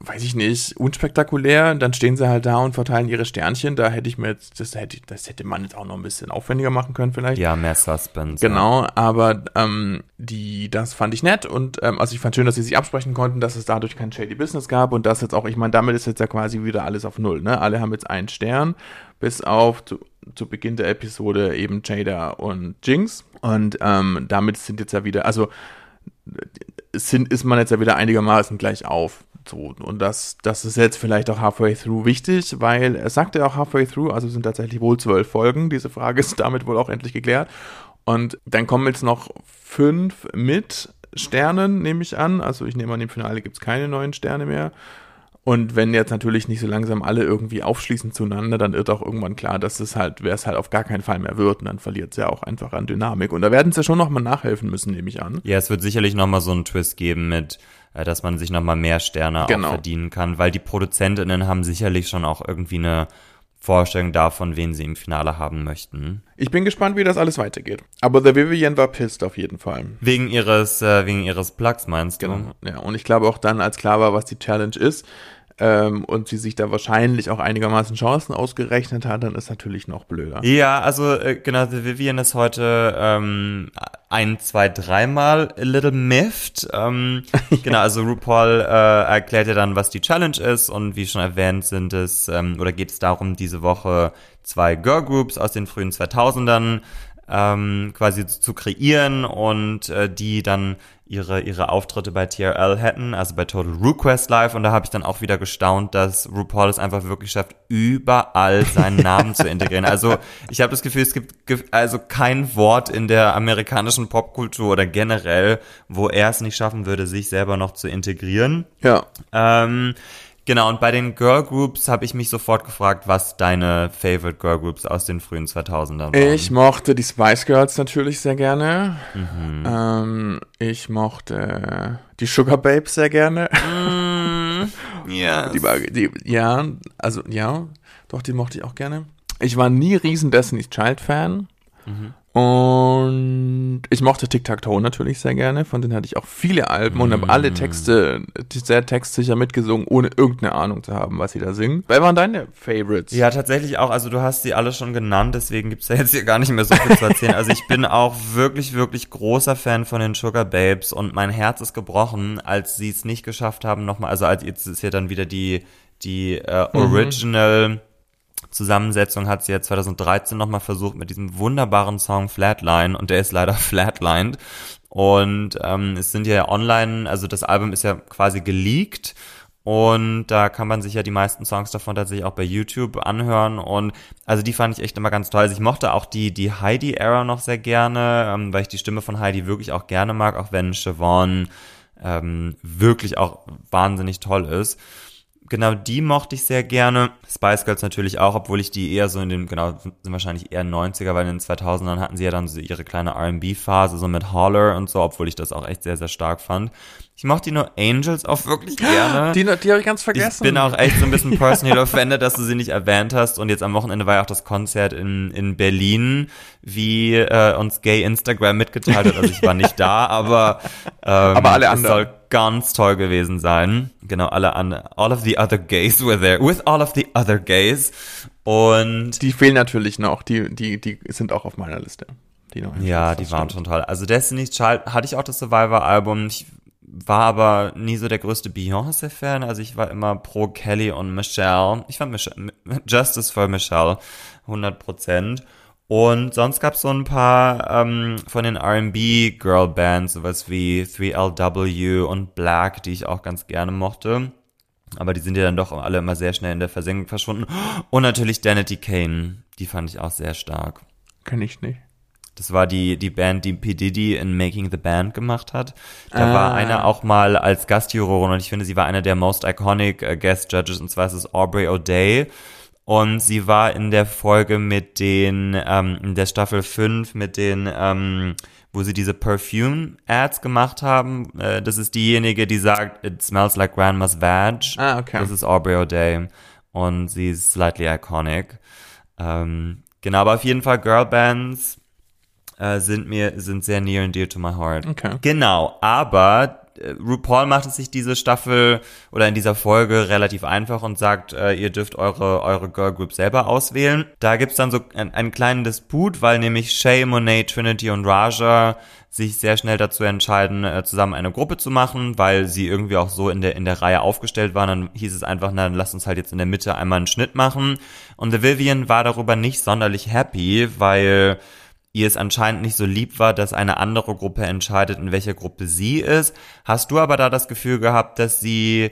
weiß ich nicht, unspektakulär. Dann stehen sie halt da und verteilen ihre Sternchen. Da hätte ich mir jetzt, das hätte, das hätte man jetzt auch noch ein bisschen aufwendiger machen können vielleicht.
Ja, mehr Suspense.
Genau, aber ähm, die, das fand ich nett und ähm, also ich fand schön, dass sie sich absprechen konnten, dass es dadurch kein Shady Business gab und das jetzt auch, ich meine, damit ist jetzt ja quasi wieder alles auf Null. Ne? Alle haben jetzt einen Stern, bis auf zu, zu Beginn der Episode eben Jada und Jinx. Und ähm, damit sind jetzt ja wieder, also sind, ist man jetzt ja wieder einigermaßen gleich auf. So, und das, das ist jetzt vielleicht auch halfway through wichtig, weil er sagte ja auch halfway through, also sind tatsächlich wohl zwölf Folgen. Diese Frage ist damit wohl auch endlich geklärt. Und dann kommen jetzt noch fünf mit Sternen, nehme ich an. Also ich nehme an, im Finale gibt es keine neuen Sterne mehr. Und wenn jetzt natürlich nicht so langsam alle irgendwie aufschließen zueinander, dann wird auch irgendwann klar, dass es halt, wer es halt auf gar keinen Fall mehr wird und dann verliert es ja auch einfach an Dynamik. Und da werden sie ja schon nochmal nachhelfen müssen, nehme ich an.
Ja, es wird sicherlich nochmal so einen Twist geben mit, äh, dass man sich nochmal mehr Sterne genau. auch verdienen kann, weil die ProduzentInnen haben sicherlich schon auch irgendwie eine Vorstellung davon, wen sie im Finale haben möchten.
Ich bin gespannt, wie das alles weitergeht. Aber The Vivian war pissed auf jeden Fall.
Wegen ihres, äh, wegen ihres Plugs, meinst
du? Genau. Ja, und ich glaube auch dann, als klar war, was die Challenge ist, ähm, und sie sich da wahrscheinlich auch einigermaßen Chancen ausgerechnet hat, dann ist natürlich noch blöder.
Ja, also äh, genau, The Vivian ist heute ähm, ein, zwei, dreimal a little miffed. Ähm, [LAUGHS] genau, also RuPaul äh, erklärt ja dann, was die Challenge ist und wie schon erwähnt sind es, ähm, oder geht es darum, diese Woche zwei Girl Groups aus den frühen 2000ern ähm, quasi zu kreieren und äh, die dann ihre ihre Auftritte bei TRL hätten, also bei Total Request Live und da habe ich dann auch wieder gestaunt, dass RuPaul es einfach wirklich schafft, überall seinen Namen zu integrieren. Also ich habe das Gefühl, es gibt also kein Wort in der amerikanischen Popkultur oder generell, wo er es nicht schaffen würde, sich selber noch zu integrieren.
Ja.
Ähm, Genau, und bei den Girl Groups habe ich mich sofort gefragt, was deine Favorite Girl Groups aus den frühen 2000ern waren.
Ich mochte die Spice Girls natürlich sehr gerne. Mhm. Ähm, ich mochte die Sugar Babes sehr gerne.
Mm, [LAUGHS] yes.
die, die, ja, also ja, doch, die mochte ich auch gerne. Ich war nie riesen Destiny's Child Fan. Mhm. Und ich mochte Tic-Tac-Toe natürlich sehr gerne. Von denen hatte ich auch viele Alben und habe alle mm. Texte sehr textsicher mitgesungen, ohne irgendeine Ahnung zu haben, was sie da singen. Wer waren deine Favorites?
Ja, tatsächlich auch. Also du hast sie alle schon genannt, deswegen gibt's da jetzt hier gar nicht mehr so viel zu erzählen. Also ich bin auch wirklich, wirklich großer Fan von den Sugar Babes und mein Herz ist gebrochen, als sie es nicht geschafft haben, nochmal, also als jetzt ist ja dann wieder die, die äh, mhm. Original mhm Zusammensetzung hat sie ja 2013 nochmal versucht mit diesem wunderbaren Song Flatline und der ist leider [LAUGHS] flatlined. Und ähm, es sind ja online, also das Album ist ja quasi geleakt und da kann man sich ja die meisten Songs davon tatsächlich auch bei YouTube anhören. Und also die fand ich echt immer ganz toll. Also ich mochte auch die, die Heidi-Era noch sehr gerne, ähm, weil ich die Stimme von Heidi wirklich auch gerne mag, auch wenn Siobhan ähm, wirklich auch wahnsinnig toll ist genau die mochte ich sehr gerne. Spice Girls natürlich auch, obwohl ich die eher so in den, genau, sind wahrscheinlich eher 90er, weil in den 2000ern hatten sie ja dann so ihre kleine R&B-Phase, so mit Holler und so, obwohl ich das auch echt sehr, sehr stark fand. Ich mochte die nur Angels auch wirklich gerne.
Die, die habe ich ganz vergessen.
Ich bin auch echt so ein bisschen personally offended, dass du sie nicht erwähnt hast. Und jetzt am Wochenende war ja auch das Konzert in, in Berlin, wie äh, uns Gay Instagram mitgeteilt hat. Also ich war nicht da, aber, ähm,
aber alle anderen.
soll ganz toll gewesen sein. Genau, alle an, all of the other gays were there, with all of the other gays. Und
die fehlen natürlich noch, die, die, die sind auch auf meiner Liste.
Die noch ja, die waren schon toll. Also Destiny's Child hatte ich auch das Survivor-Album. Ich war aber nie so der größte Beyoncé-Fan. Also ich war immer pro Kelly und Michelle. Ich fand Michelle, Justice for Michelle 100%. Und sonst gab es so ein paar ähm, von den R&B-Girl-Bands, sowas wie 3LW und Black, die ich auch ganz gerne mochte. Aber die sind ja dann doch alle immer sehr schnell in der Versenkung verschwunden. Und natürlich Danity Kane, die fand ich auch sehr stark.
Kenn ich nicht.
Das war die, die Band, die P. Diddy in Making the Band gemacht hat. Da ah. war einer auch mal als Gastjurorin und ich finde, sie war einer der most iconic uh, Guest Judges und zwar ist es Aubrey O'Day. Und sie war in der Folge mit den, ähm, in der Staffel 5 mit den, ähm, wo sie diese Perfume-Ads gemacht haben. Äh, das ist diejenige, die sagt, it smells like grandma's vag.
Ah, okay.
Das ist Aubrey O'Day. Und sie ist slightly iconic. Ähm, genau, aber auf jeden Fall Girlbands äh, sind mir, sind sehr near and dear to my heart.
Okay.
Genau, aber äh, RuPaul macht es sich diese Staffel oder in dieser Folge relativ einfach und sagt, äh, ihr dürft eure, eure Girl Group selber auswählen. Da gibt's dann so ein, einen kleinen Disput, weil nämlich Shay, Monet, Trinity und Raja sich sehr schnell dazu entscheiden, äh, zusammen eine Gruppe zu machen, weil sie irgendwie auch so in der, in der Reihe aufgestellt waren. Dann hieß es einfach, na, dann lasst uns halt jetzt in der Mitte einmal einen Schnitt machen. Und The Vivian war darüber nicht sonderlich happy, weil ihr es anscheinend nicht so lieb war, dass eine andere Gruppe entscheidet, in welcher Gruppe sie ist. Hast du aber da das Gefühl gehabt, dass sie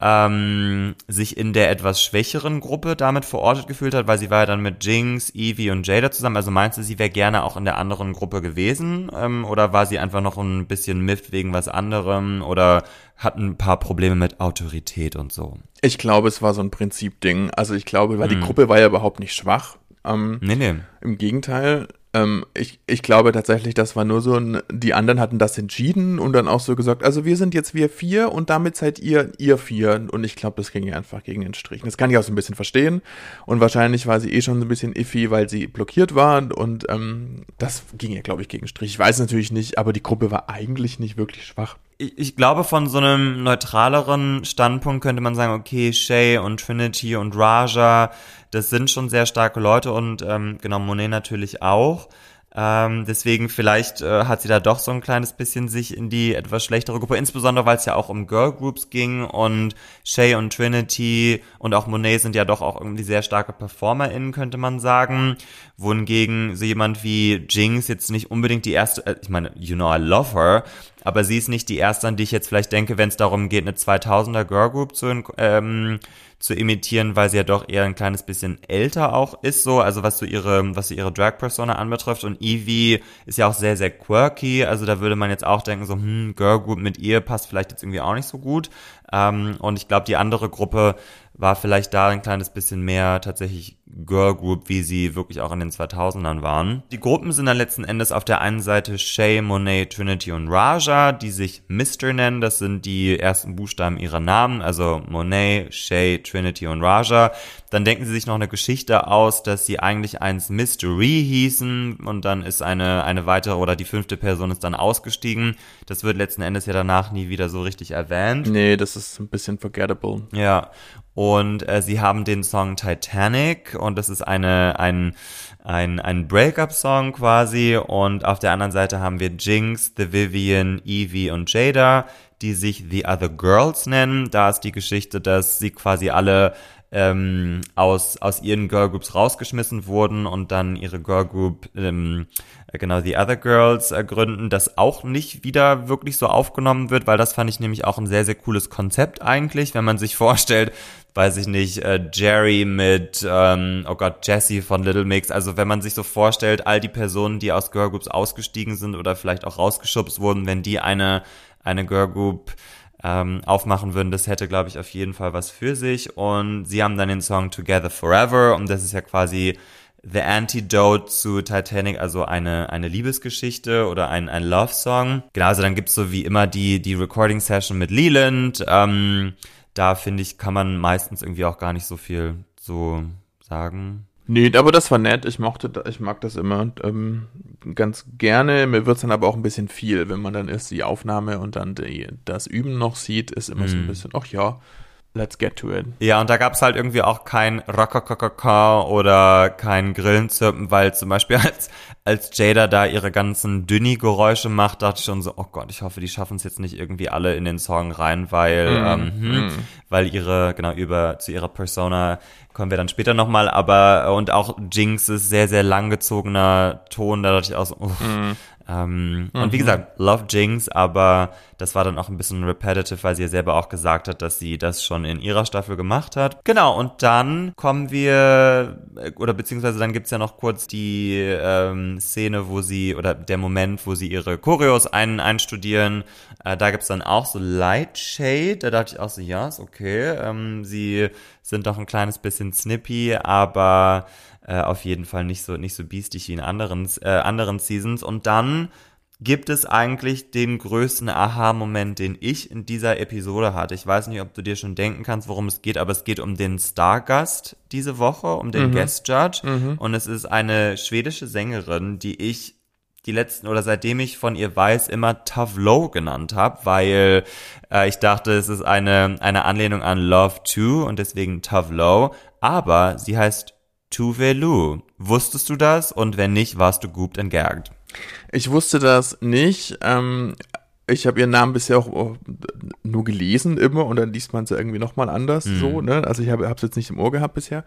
ähm, sich in der etwas schwächeren Gruppe damit verortet gefühlt hat, weil sie war ja dann mit Jinx, Evie und Jada zusammen. Also meinst du, sie wäre gerne auch in der anderen Gruppe gewesen? Ähm, oder war sie einfach noch ein bisschen miffed wegen was anderem? Oder hat ein paar Probleme mit Autorität und so?
Ich glaube, es war so ein Prinzipding. Also ich glaube, weil hm. die Gruppe war ja überhaupt nicht schwach. Ähm,
nee, nee.
Im Gegenteil, ähm, ich, ich glaube tatsächlich, das war nur so ein, die anderen hatten das entschieden und dann auch so gesagt, also wir sind jetzt wir vier und damit seid ihr ihr vier. Und ich glaube, das ging ja einfach gegen den Strich. Das kann ich auch so ein bisschen verstehen. Und wahrscheinlich war sie eh schon so ein bisschen iffy, weil sie blockiert war und ähm, das ging ja, glaube ich, gegen den Strich. Ich weiß natürlich nicht, aber die Gruppe war eigentlich nicht wirklich schwach
ich, ich glaube, von so einem neutraleren Standpunkt könnte man sagen, okay, Shay und Trinity und Raja, das sind schon sehr starke Leute und ähm, genau, Monet natürlich auch. Ähm, deswegen vielleicht äh, hat sie da doch so ein kleines bisschen sich in die etwas schlechtere Gruppe, insbesondere weil es ja auch um Girl Groups ging und Shay und Trinity und auch Monet sind ja doch auch irgendwie sehr starke PerformerInnen, könnte man sagen. Wohingegen so jemand wie Jinx jetzt nicht unbedingt die erste, äh, ich meine, you know I love her, aber sie ist nicht die erste, an die ich jetzt vielleicht denke, wenn es darum geht, eine 2000er Girl Group zu, ähm, zu imitieren, weil sie ja doch eher ein kleines bisschen älter auch ist, so, also was so ihre, was so ihre Drag-Persona anbetrifft. Und Evie ist ja auch sehr, sehr quirky, also da würde man jetzt auch denken, so, hm, Girl Group mit ihr passt vielleicht jetzt irgendwie auch nicht so gut. Ähm, und ich glaube, die andere Gruppe war vielleicht da ein kleines bisschen mehr tatsächlich Girl Group, wie sie wirklich auch in den 2000ern waren. Die Gruppen sind dann letzten Endes auf der einen Seite Shay, Monet, Trinity und Raja, die sich Mr. nennen. Das sind die ersten Buchstaben ihrer Namen, also Monet, Shay, Trinity und Raja. Dann denken sie sich noch eine Geschichte aus, dass sie eigentlich eins Mystery hießen und dann ist eine, eine weitere oder die fünfte Person ist dann ausgestiegen. Das wird letzten Endes ja danach nie wieder so richtig erwähnt.
Nee, das ist ein bisschen forgettable.
Ja. Und äh, sie haben den Song Titanic und das ist eine, ein, ein, ein Breakup-Song quasi. Und auf der anderen Seite haben wir Jinx, The Vivian, Evie und Jada, die sich The Other Girls nennen. Da ist die Geschichte, dass sie quasi alle ähm, aus, aus ihren Girlgroups rausgeschmissen wurden und dann ihre Girlgroup, ähm, genau, The Other Girls äh, gründen, das auch nicht wieder wirklich so aufgenommen wird, weil das fand ich nämlich auch ein sehr, sehr cooles Konzept eigentlich, wenn man sich [LAUGHS] vorstellt, weiß ich nicht, äh, Jerry mit, ähm, oh Gott, Jesse von Little Mix. Also wenn man sich so vorstellt, all die Personen, die aus Girlgroups ausgestiegen sind oder vielleicht auch rausgeschubst wurden, wenn die eine, eine Girlgroup ähm, aufmachen würden, das hätte, glaube ich, auf jeden Fall was für sich. Und sie haben dann den Song Together Forever und das ist ja quasi The Antidote zu Titanic, also eine, eine Liebesgeschichte oder ein, ein Love-Song. Genau, also dann gibt's so wie immer die, die Recording-Session mit Leland. Ähm, da finde ich, kann man meistens irgendwie auch gar nicht so viel so sagen.
Nee, aber das war nett. Ich mochte, ich mag das immer ähm, ganz gerne. Mir wird es dann aber auch ein bisschen viel, wenn man dann erst die Aufnahme und dann die, das Üben noch sieht, ist immer mm. so ein mhm. bisschen, ach ja, let's get to it.
Ja, und da gab es halt irgendwie auch kein Rockokokoko oder kein Grillenzirpen, weil zum Beispiel [LAUGHS] als, als Jada da ihre ganzen Dünni-Geräusche macht, dachte ich schon so, oh Gott, ich hoffe, die schaffen es jetzt nicht irgendwie alle in den Song rein, weil, mm, ähm, hm, mm. weil ihre, genau, über, zu ihrer Persona kommen wir dann später nochmal, aber, und auch Jinx ist sehr, sehr langgezogener Ton, da dachte ich auch so, uff, mm. Ähm, mhm. Und wie mhm. gesagt, Love Jinx, aber das war dann auch ein bisschen repetitive, weil sie ja selber auch gesagt hat, dass sie das schon in ihrer Staffel gemacht hat. Genau, und dann kommen wir, äh, oder beziehungsweise dann gibt's ja noch kurz die ähm, Szene, wo sie, oder der Moment, wo sie ihre Choreos ein, einstudieren. Äh, da gibt's dann auch so Light Shade. Da dachte ich auch so, ja, ist okay. Ähm, sie sind doch ein kleines bisschen snippy, aber äh, auf jeden Fall nicht so nicht so biestig wie in anderen äh, anderen Seasons und dann gibt es eigentlich den größten Aha-Moment, den ich in dieser Episode hatte. Ich weiß nicht, ob du dir schon denken kannst, worum es geht, aber es geht um den Stargast diese Woche, um den mhm. Guest Judge. Mhm. Und es ist eine schwedische Sängerin, die ich die letzten oder seitdem ich von ihr weiß, immer Low genannt habe, weil äh, ich dachte, es ist eine, eine Anlehnung an Love 2 und deswegen Low. Aber sie heißt Tuvalu. Wusstest du das? Und wenn nicht, warst du gut gagged?
Ich wusste das nicht. Ähm, ich habe ihren Namen bisher auch nur gelesen immer und dann liest man sie irgendwie nochmal anders mhm. so, ne? Also ich habe es jetzt nicht im Ohr gehabt bisher.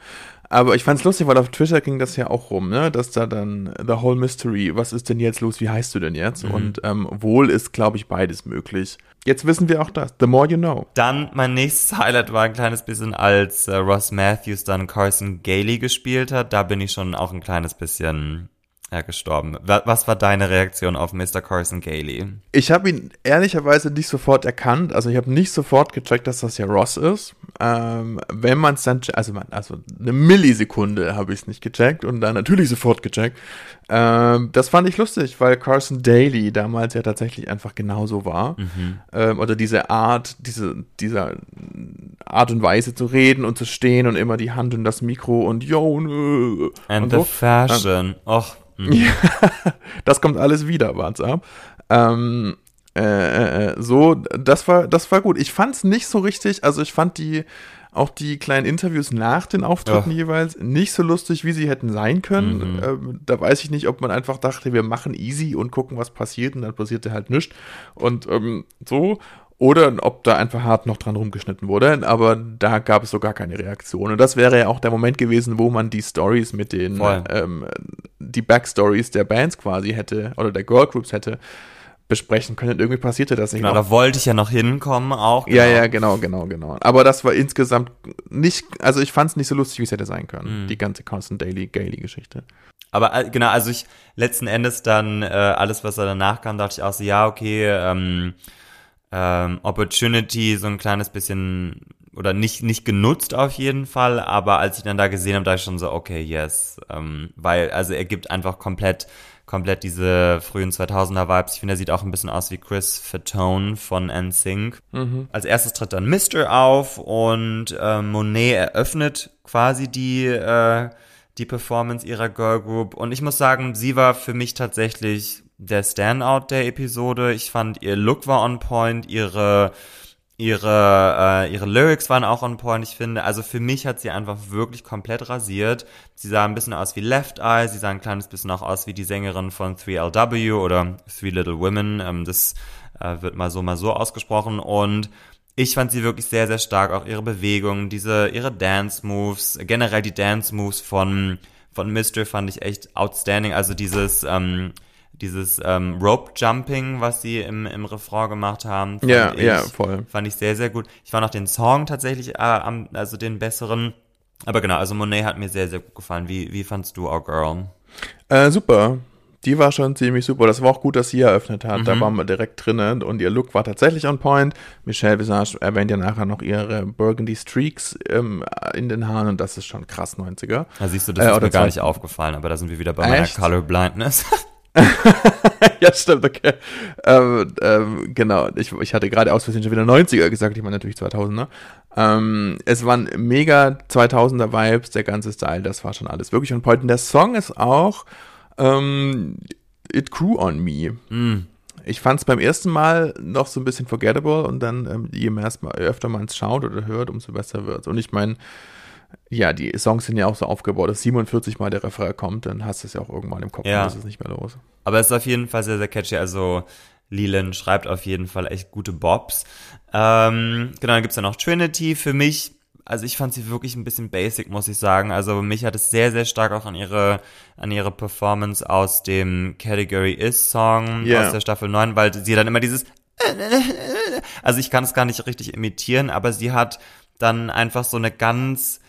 Aber ich fand es lustig, weil auf Twitter ging das ja auch rum, ne? Dass da dann The Whole Mystery, was ist denn jetzt los, wie heißt du denn jetzt? Mhm. Und ähm, wohl ist, glaube ich, beides möglich. Jetzt wissen wir auch das. The more you know.
Dann mein nächstes Highlight war ein kleines bisschen, als äh, Ross Matthews dann Carson Gailey gespielt hat. Da bin ich schon auch ein kleines bisschen ja, gestorben. Was war deine Reaktion auf Mr. Carson Gailey?
Ich habe ihn ehrlicherweise nicht sofort erkannt. Also ich habe nicht sofort gecheckt, dass das ja Ross ist. Ähm, wenn man es dann, also, man, also eine Millisekunde habe ich es nicht gecheckt und dann natürlich sofort gecheckt. Ähm, das fand ich lustig, weil Carson Daly damals ja tatsächlich einfach genauso war. Mhm. Ähm, oder diese Art, diese, dieser Art und Weise zu reden und zu stehen und immer die Hand und das Mikro und yo, nö.
And und the so. fashion. Ähm, Och,
Mhm. Ja, [LAUGHS] das kommt alles wieder, warte ab. Ähm, äh, äh, äh, so, das war, das war gut. Ich fand es nicht so richtig, also ich fand die, auch die kleinen Interviews nach den Auftritten ja. jeweils nicht so lustig, wie sie hätten sein können. Mhm. Ähm, da weiß ich nicht, ob man einfach dachte, wir machen easy und gucken, was passiert und dann passierte halt nichts. Und ähm, so. Oder ob da einfach hart noch dran rumgeschnitten wurde, aber da gab es so gar keine Reaktion. Und das wäre ja auch der Moment gewesen, wo man die Stories mit den, ähm, die Backstories der Bands quasi hätte, oder der Girlgroups hätte besprechen können. Und irgendwie passierte das nicht.
Genau, da wollte ich ja noch hinkommen auch.
Genau. Ja, ja, genau, genau, genau. Aber das war insgesamt nicht, also ich fand es nicht so lustig, wie es hätte sein können. Mhm. Die ganze Constant Daily Gaily-Geschichte.
Aber äh, genau, also ich letzten Endes dann äh, alles, was da danach kam, dachte ich auch so, ja, okay, ähm, ähm, Opportunity so ein kleines bisschen oder nicht nicht genutzt auf jeden Fall, aber als ich dann da gesehen habe, da ich schon so okay, yes, ähm, weil also er gibt einfach komplett komplett diese frühen 2000er Vibes. Ich finde, er sieht auch ein bisschen aus wie Chris Fatone von NSYNC. Mhm. Als erstes tritt dann Mr. auf und äh, Monet eröffnet quasi die äh, die Performance ihrer Girl Group und ich muss sagen, sie war für mich tatsächlich der Standout der Episode. Ich fand, ihr Look war on point, ihre ihre äh, ihre Lyrics waren auch on point. Ich finde, also für mich hat sie einfach wirklich komplett rasiert. Sie sah ein bisschen aus wie Left Eye, sie sah ein kleines bisschen auch aus wie die Sängerin von 3LW oder Three Little Women. Ähm, das äh, wird mal so mal so ausgesprochen und ich fand sie wirklich sehr, sehr stark. Auch ihre Bewegungen, diese, ihre Dance-Moves, generell die Dance-Moves von, von Mystery fand ich echt outstanding. Also dieses, ähm, dieses ähm, Rope-Jumping, was sie im, im Refrain gemacht haben.
Ja, ja, voll.
Fand ich sehr, sehr gut. Ich fand auch den Song tatsächlich, äh, am, also den besseren. Aber genau, also Monet hat mir sehr, sehr gut gefallen. Wie, wie fandst du Our Girl?
Äh, super. Die war schon ziemlich super. Das war auch gut, dass sie eröffnet hat. Mhm. Da waren wir direkt drinnen und ihr Look war tatsächlich on point. Michelle Visage erwähnt ja nachher noch ihre Burgundy Streaks ähm, in den Haaren und das ist schon krass 90er.
Da siehst du, das äh, ist mir gar nicht aufgefallen, aber da sind wir wieder bei Echt? meiner Color Blindness. [LAUGHS] [LAUGHS]
ja, stimmt, okay. Ähm, ähm, genau, ich, ich hatte gerade aus Versehen schon wieder 90er gesagt, ich meine natürlich 2000er. Ähm, es waren mega 2000er Vibes, der ganze Style, das war schon alles wirklich on point. Und der Song ist auch ähm, It Grew on Me. Mm. Ich fand es beim ersten Mal noch so ein bisschen forgettable und dann, ähm, je mehr öfter man es schaut oder hört, umso besser wird Und ich meine, ja, die Songs sind ja auch so aufgebaut, dass 47 Mal der Refrain kommt, dann hast du es ja auch irgendwann im Kopf
ja.
und ist es nicht mehr los.
Aber es ist auf jeden Fall sehr, sehr catchy. Also Leland schreibt auf jeden Fall echt gute Bobs. Ähm, genau, dann gibt's ja noch Trinity. Für mich, also ich fand sie wirklich ein bisschen basic, muss ich sagen. Also mich hat es sehr, sehr stark auch an ihre, an ihre Performance aus dem Category Is Song yeah. aus der Staffel 9, weil sie dann immer dieses also ich kann es gar nicht richtig imitieren, aber sie hat dann einfach so eine ganz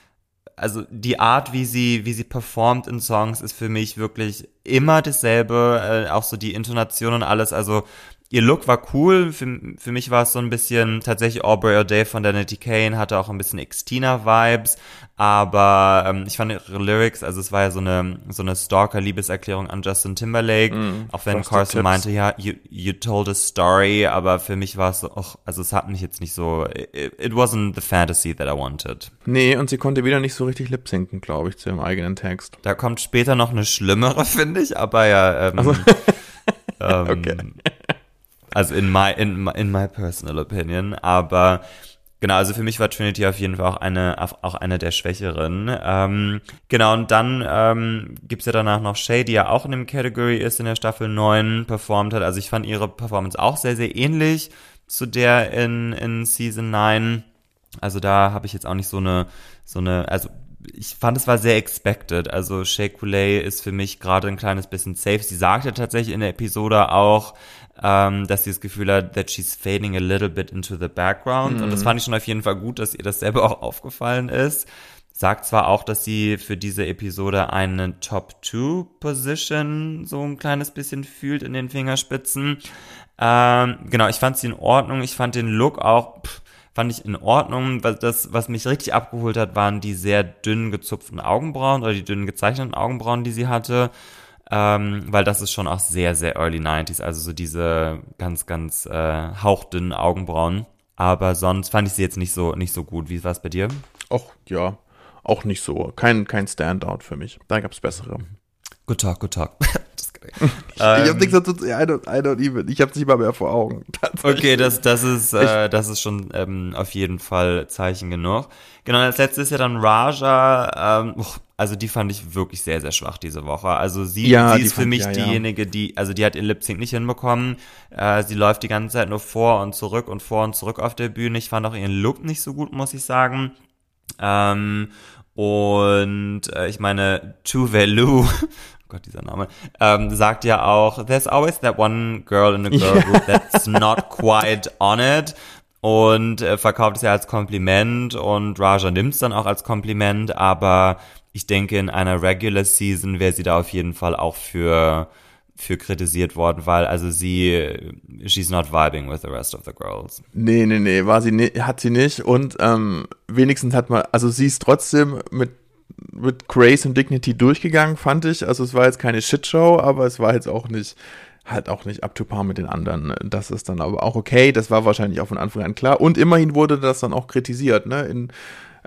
also die Art, wie sie, wie sie performt in Songs, ist für mich wirklich immer dasselbe, äh, auch so die Intonation und alles. Also ihr Look war cool. Für, für mich war es so ein bisschen tatsächlich Aubrey O'Day von Danity Kane, hatte auch ein bisschen Xtina-Vibes. Aber ähm, ich fand ihre Lyrics, also es war ja so eine so eine Stalker-Liebeserklärung an Justin Timberlake, mm, auch wenn Carson meinte, ja, you, you told a story, aber für mich war es so, och, also es hat mich jetzt nicht so, it, it wasn't the fantasy that I wanted.
Nee, und sie konnte wieder nicht so richtig lip-sinken, glaube ich, zu ihrem eigenen Text.
Da kommt später noch eine schlimmere, [LAUGHS] finde ich, aber ja, ähm, also. [LAUGHS] ähm, [LAUGHS] okay. Also in my, in, in my personal opinion. Aber genau, also für mich war Trinity auf jeden Fall auch eine, auch eine der Schwächeren. Ähm, genau, und dann ähm, gibt ja danach noch Shay, die ja auch in dem Category ist, in der Staffel 9 performt hat. Also ich fand ihre Performance auch sehr, sehr ähnlich zu der in, in Season 9. Also da habe ich jetzt auch nicht so eine, so eine, also ich fand, es war sehr expected. Also Shay Coulee ist für mich gerade ein kleines bisschen safe. Sie sagte tatsächlich in der Episode auch, ähm, dass sie das Gefühl hat, that she's fading a little bit into the background. Mhm. Und das mhm. fand ich schon auf jeden Fall gut, dass ihr das selber auch aufgefallen ist. Sagt zwar auch, dass sie für diese Episode eine Top-2-Position so ein kleines bisschen fühlt in den Fingerspitzen. Ähm, genau, ich fand sie in Ordnung. Ich fand den Look auch, pff, fand ich in Ordnung. Das, was mich richtig abgeholt hat, waren die sehr dünn gezupften Augenbrauen oder die dünnen gezeichneten Augenbrauen, die sie hatte ähm, weil das ist schon auch sehr, sehr early 90s, also so diese ganz, ganz äh, hauchdünnen Augenbrauen. Aber sonst fand ich sie jetzt nicht so, nicht so gut. Wie war es bei dir?
Och, ja, auch nicht so. Kein, kein Standout für mich. Da gab es bessere.
Good talk, good talk. [LAUGHS] [LAUGHS]
ich ähm, habe nichts dazu, I don't, I don't even, ich habe nicht mal mehr vor Augen. [LAUGHS]
Okay, das, das ist, äh, das ist schon ähm, auf jeden Fall Zeichen genug. Genau, als letztes ist ja dann Raja, ähm, also die fand ich wirklich sehr, sehr schwach diese Woche. Also sie, ja, sie ist für mich ja, diejenige, die, also die hat ihr Lip Sync nicht hinbekommen. Äh, sie läuft die ganze Zeit nur vor und zurück und vor und zurück auf der Bühne. Ich fand auch ihren Look nicht so gut, muss ich sagen. Ähm, und äh, ich meine, Tu Velu, oh [LAUGHS] Gott, dieser Name, ähm, sagt ja auch, there's always that one girl in a girl group that's not quite on it. Und äh, verkauft es ja als Kompliment und Raja nimmt es dann auch als Kompliment, aber ich denke, in einer Regular Season wäre sie da auf jeden Fall auch für für kritisiert worden, weil also sie she's not vibing with the rest of the girls.
Nee, nee, nee, war sie ne, hat sie nicht. Und ähm, wenigstens hat man also sie ist trotzdem mit mit Grace und Dignity durchgegangen, fand ich. Also es war jetzt keine Shitshow, aber es war jetzt auch nicht halt auch nicht up to par mit den anderen. Das ist dann aber auch okay. Das war wahrscheinlich auch von Anfang an klar. Und immerhin wurde das dann auch kritisiert. Ne? In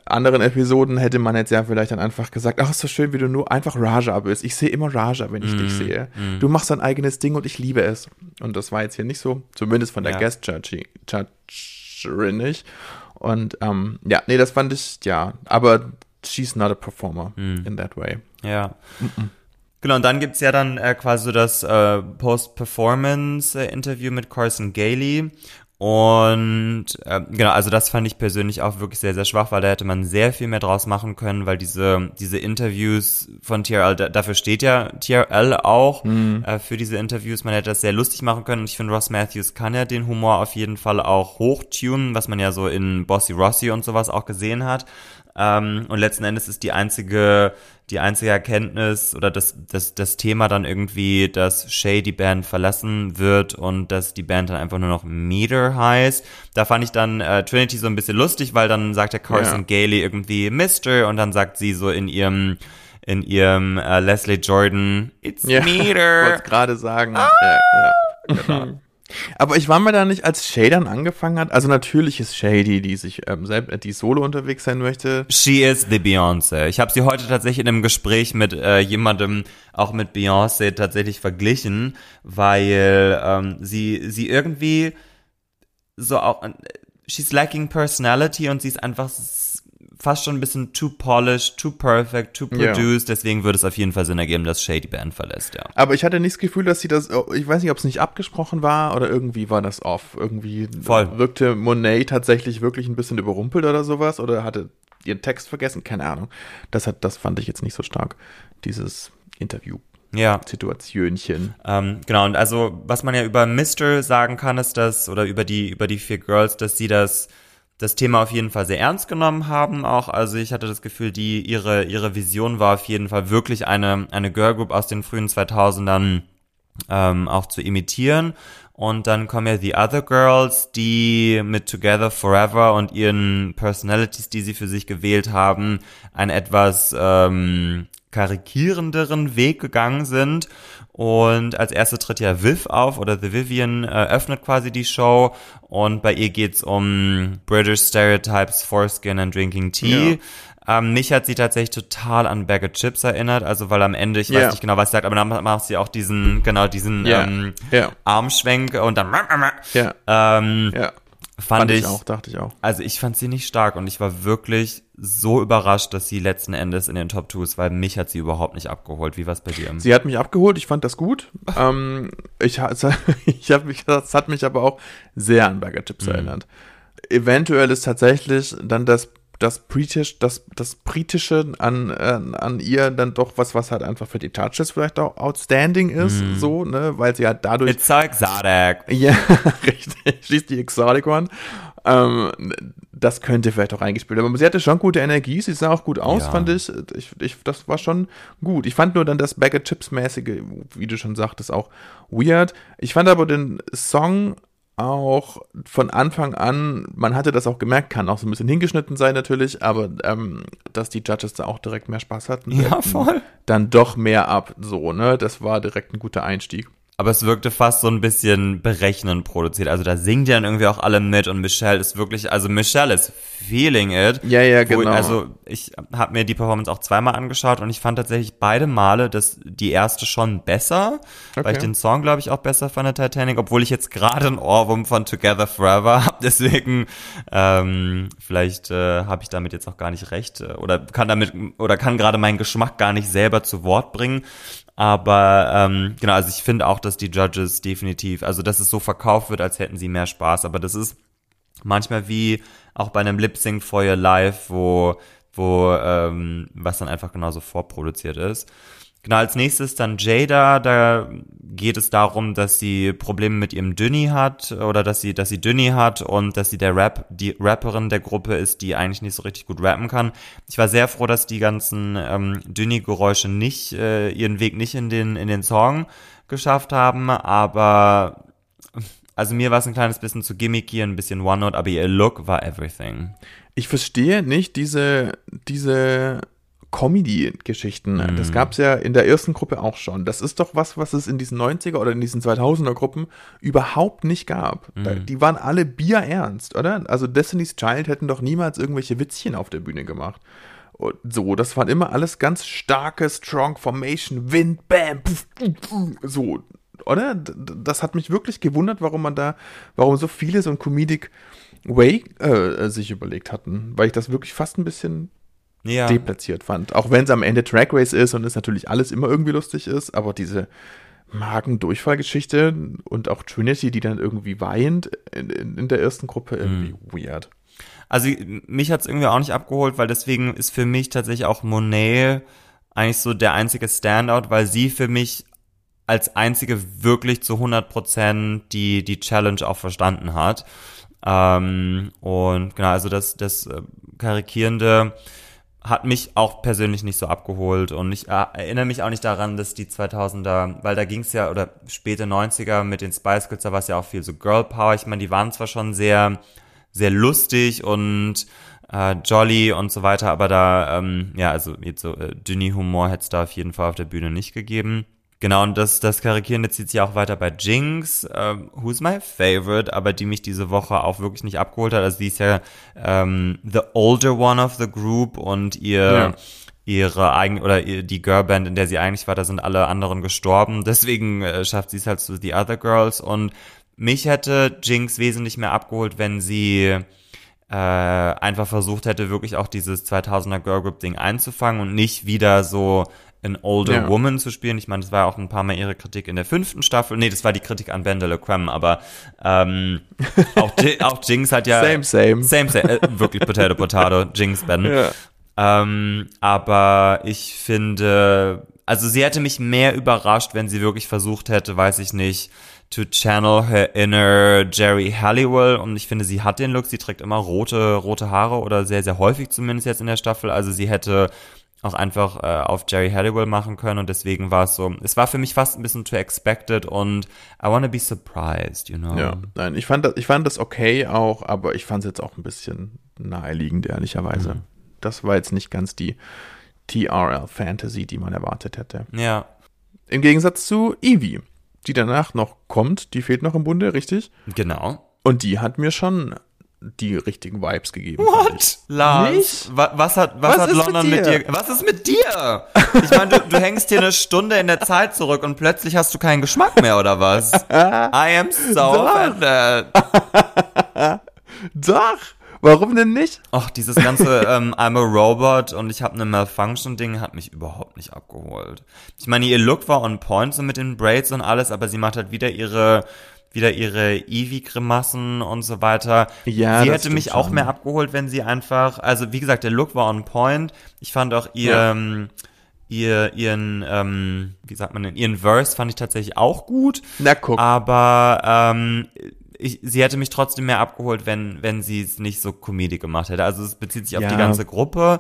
anderen Episoden hätte man jetzt ja vielleicht dann einfach gesagt, ach, ist so schön, wie du nur einfach Raja bist. Ich sehe immer Raja, wenn ich mm, dich sehe. Mm. Du machst dein eigenes Ding und ich liebe es. Und das war jetzt hier nicht so, zumindest von der ja. Guest-Judgerin nicht. Und ähm, ja, nee, das fand ich, ja, aber she's not a performer mm. in that way.
Ja. Genau, und dann gibt's ja dann äh, quasi so das äh, Post-Performance-Interview mit Carson Gailey. Und äh, genau, also das fand ich persönlich auch wirklich sehr, sehr schwach, weil da hätte man sehr viel mehr draus machen können, weil diese, diese Interviews von TRL, da, dafür steht ja TRL auch mhm. äh, für diese Interviews, man hätte das sehr lustig machen können und ich finde, Ross Matthews kann ja den Humor auf jeden Fall auch hochtunen, was man ja so in Bossy Rossi und sowas auch gesehen hat. Ähm, und letzten Endes ist die einzige, die einzige Erkenntnis oder das, das, das Thema dann irgendwie, dass Shay die Band verlassen wird und dass die Band dann einfach nur noch Meter heißt. Da fand ich dann äh, Trinity so ein bisschen lustig, weil dann sagt der Carson ja. Gailey irgendwie Mister und dann sagt sie so in ihrem in ihrem äh, Leslie Jordan It's ja, Meter.
Ich wollte gerade sagen. Ah! Ja, ja. Genau. Aber ich war mir da nicht, als Shay dann angefangen hat, also natürlich ist Shay die, die sich ähm, selbst, die solo unterwegs sein möchte.
She is the Beyoncé. Ich habe sie heute tatsächlich in einem Gespräch mit äh, jemandem, auch mit Beyoncé, tatsächlich verglichen, weil ähm, sie, sie irgendwie so auch, äh, she's lacking personality und sie ist einfach fast schon ein bisschen too polished, too perfect, too produced. Ja. Deswegen würde es auf jeden Fall Sinn ergeben, dass Shady Band verlässt, ja.
Aber ich hatte nicht das Gefühl, dass sie das, oh, ich weiß nicht, ob es nicht abgesprochen war oder irgendwie war das off. Irgendwie Voll. wirkte Monet tatsächlich wirklich ein bisschen überrumpelt oder sowas oder hatte ihren Text vergessen, keine Ahnung. Das hat, das fand ich jetzt nicht so stark, dieses Interview. Ja. Situationchen.
Ähm, genau, und also, was man ja über Mister sagen kann, ist das, oder über die, über die vier Girls, dass sie das das Thema auf jeden Fall sehr ernst genommen haben auch. Also ich hatte das Gefühl, die, ihre, ihre Vision war auf jeden Fall wirklich eine, eine Girlgroup aus den frühen 2000ern ähm, auch zu imitieren. Und dann kommen ja The Other Girls, die mit Together Forever und ihren Personalities, die sie für sich gewählt haben, ein etwas ähm, karikierenderen Weg gegangen sind. Und als erste tritt ja Viv auf oder The Vivian äh, öffnet quasi die Show und bei ihr geht's um British Stereotypes, Foreskin and Drinking Tea. Ja. Ähm, mich hat sie tatsächlich total an Bag of Chips erinnert, also weil am Ende, ich yeah. weiß nicht genau, was sie sagt, aber dann macht sie auch diesen, genau, diesen yeah. Ähm, yeah. Armschwenk und dann. Ähm. Fand, fand ich, ich,
auch, dachte ich auch.
Also ich fand sie nicht stark und ich war wirklich so überrascht, dass sie letzten Endes in den Top 2 ist, weil mich hat sie überhaupt nicht abgeholt. Wie war es bei dir?
Sie hat mich abgeholt, ich fand das gut. [LAUGHS] ähm, ich [LAUGHS] ich habe mich, das hat mich aber auch sehr an Burger Chips mhm. erinnert. Eventuell ist tatsächlich dann das das British, das, das Britische an, an, an ihr dann doch was, was halt einfach für die Touches vielleicht auch outstanding ist, mm. so, ne, weil sie halt dadurch.
It's so [LAUGHS] exotic.
Ja, richtig, schließt die Exotic One. Ähm, das könnte vielleicht auch eingespielt werden. Aber sie hatte schon gute Energie, sie sah auch gut aus, ja. fand ich. ich. ich. Das war schon gut. Ich fand nur dann das Bag of Chips-mäßige, wie du schon sagtest, auch weird. Ich fand aber den Song auch von Anfang an, man hatte das auch gemerkt, kann auch so ein bisschen hingeschnitten sein natürlich, aber ähm, dass die Judges da auch direkt mehr Spaß hatten.
Ja, voll.
Dann doch mehr ab, so, ne? Das war direkt ein guter Einstieg.
Aber es wirkte fast so ein bisschen berechnend produziert. Also da singt ja dann irgendwie auch alle mit und Michelle ist wirklich, also Michelle ist feeling it.
Ja, ja, genau. Ich,
also ich habe mir die Performance auch zweimal angeschaut und ich fand tatsächlich beide Male das, die erste schon besser, okay. weil ich den Song, glaube ich, auch besser fand, der Titanic, obwohl ich jetzt gerade ein Ohrwurm von Together Forever [LAUGHS] habe. Deswegen ähm, vielleicht äh, habe ich damit jetzt auch gar nicht recht äh, oder kann damit oder kann gerade meinen Geschmack gar nicht selber zu Wort bringen. Aber ähm, genau, also ich finde auch, dass die Judges definitiv, also dass es so verkauft wird, als hätten sie mehr Spaß. Aber das ist manchmal wie auch bei einem Lip Sync for Your Life, wo, wo ähm, was dann einfach genauso vorproduziert ist. Genau, als nächstes dann Jada, da geht es darum, dass sie Probleme mit ihrem Dünni hat oder dass sie, dass sie Dünni hat und dass sie der Rap, die Rapperin der Gruppe ist, die eigentlich nicht so richtig gut rappen kann. Ich war sehr froh, dass die ganzen ähm, Dünni-Geräusche nicht, äh, ihren Weg nicht in den, in den Song geschafft haben, aber also mir war es ein kleines bisschen zu gimmicky, ein bisschen One-Note, aber ihr Look war everything.
Ich verstehe nicht diese, diese Comedy-Geschichten. Mhm. Das gab es ja in der ersten Gruppe auch schon. Das ist doch was, was es in diesen 90er oder in diesen 2000er Gruppen überhaupt nicht gab. Mhm. die waren alle bierernst, oder? Also Destiny's Child hätten doch niemals irgendwelche Witzchen auf der Bühne gemacht. Und so, das waren immer alles ganz starke Strong Formation, Wind, Bam, pf, pf, pf, so, oder? Das hat mich wirklich gewundert, warum man da, warum so viele so ein Comedic Way äh, sich überlegt hatten, weil ich das wirklich fast ein bisschen ja. deplatziert fand. Auch wenn es am Ende Track Race ist und es natürlich alles immer irgendwie lustig ist, aber diese Magen-Durchfallgeschichte und auch Trinity, die dann irgendwie weint in, in, der ersten Gruppe, irgendwie mhm. weird.
Also mich hat's irgendwie auch nicht abgeholt, weil deswegen ist für mich tatsächlich auch Monet eigentlich so der einzige Standout, weil sie für mich als einzige wirklich zu 100% die, die Challenge auch verstanden hat. Ähm, und genau, also das, das äh, Karikierende hat mich auch persönlich nicht so abgeholt und ich äh, erinnere mich auch nicht daran, dass die 2000er, weil da ging es ja, oder späte 90er mit den Spice Girls, da war es ja auch viel so Girl Power. Ich meine, die waren zwar schon sehr, sehr lustig und äh, jolly und so weiter, aber da, ähm, ja, also jetzt so äh, dünny Humor hätte es da auf jeden Fall auf der Bühne nicht gegeben. Genau, und das, das Karikierende zieht sich auch weiter bei Jinx, ähm, who's my favorite, aber die mich diese Woche auch wirklich nicht abgeholt hat. Also die ist ja ähm, the older one of the group und ihr ja. ihre eigene oder die Girlband, in der sie eigentlich war, da sind alle anderen gestorben. Deswegen äh, schafft sie es halt zu The Other Girls und mich hätte Jinx wesentlich mehr abgeholt, wenn sie äh, einfach versucht hätte, wirklich auch dieses 2000er Girl Group Ding einzufangen und nicht wieder so an Older ja. Woman zu spielen. Ich meine, das war auch ein paar Mal ihre Kritik in der fünften Staffel. Nee, das war die Kritik an Bendele Creme, aber ähm, [LAUGHS] auch, auch Jinx hat ja.
Same, same.
Same, same. Äh, wirklich Potato, Potato, Jinx, Ben. Ja. Ähm, aber ich finde, also sie hätte mich mehr überrascht, wenn sie wirklich versucht hätte, weiß ich nicht, to channel her inner Jerry Halliwell und ich finde, sie hat den Look, sie trägt immer rote, rote Haare oder sehr, sehr häufig zumindest jetzt in der Staffel, also sie hätte auch einfach äh, auf Jerry Halliwell machen können und deswegen war es so, es war für mich fast ein bisschen too expected und I wanna be surprised, you know.
Ja, nein, ich fand das, ich fand das okay auch, aber ich fand es jetzt auch ein bisschen naheliegend, ehrlicherweise. Mhm. Das war jetzt nicht ganz die TRL Fantasy, die man erwartet hätte.
Ja.
Im Gegensatz zu Evie, die danach noch kommt, die fehlt noch im Bunde, richtig?
Genau.
Und die hat mir schon die richtigen Vibes gegeben.
What? Lars? Nicht? Was, hat, was, was hat London mit dir? mit dir? Was ist mit dir? Ich meine, du, du hängst hier eine Stunde in der Zeit zurück und plötzlich hast du keinen Geschmack mehr, oder was? [LAUGHS] I am so offended. [LAUGHS]
Doch. Warum denn nicht?
Ach, dieses ganze [LAUGHS] ähm, I'm a Robot und ich habe eine Malfunction-Ding hat mich überhaupt nicht abgeholt. Ich meine, ihr Look war on point so mit den Braids und alles, aber sie macht halt wieder ihre wieder ihre Eevee-Grimassen und so weiter. Ja, sie hätte mich auch mehr abgeholt, wenn sie einfach, also wie gesagt, der Look war on point. Ich fand auch ihr, ja. ähm, ihr, ihren, ähm, wie sagt man denn, ihren Verse fand ich tatsächlich auch gut.
Na guck.
Aber ähm, ich, sie hätte mich trotzdem mehr abgeholt, wenn, wenn sie es nicht so Comedy gemacht hätte. Also es bezieht sich auf ja. die ganze Gruppe,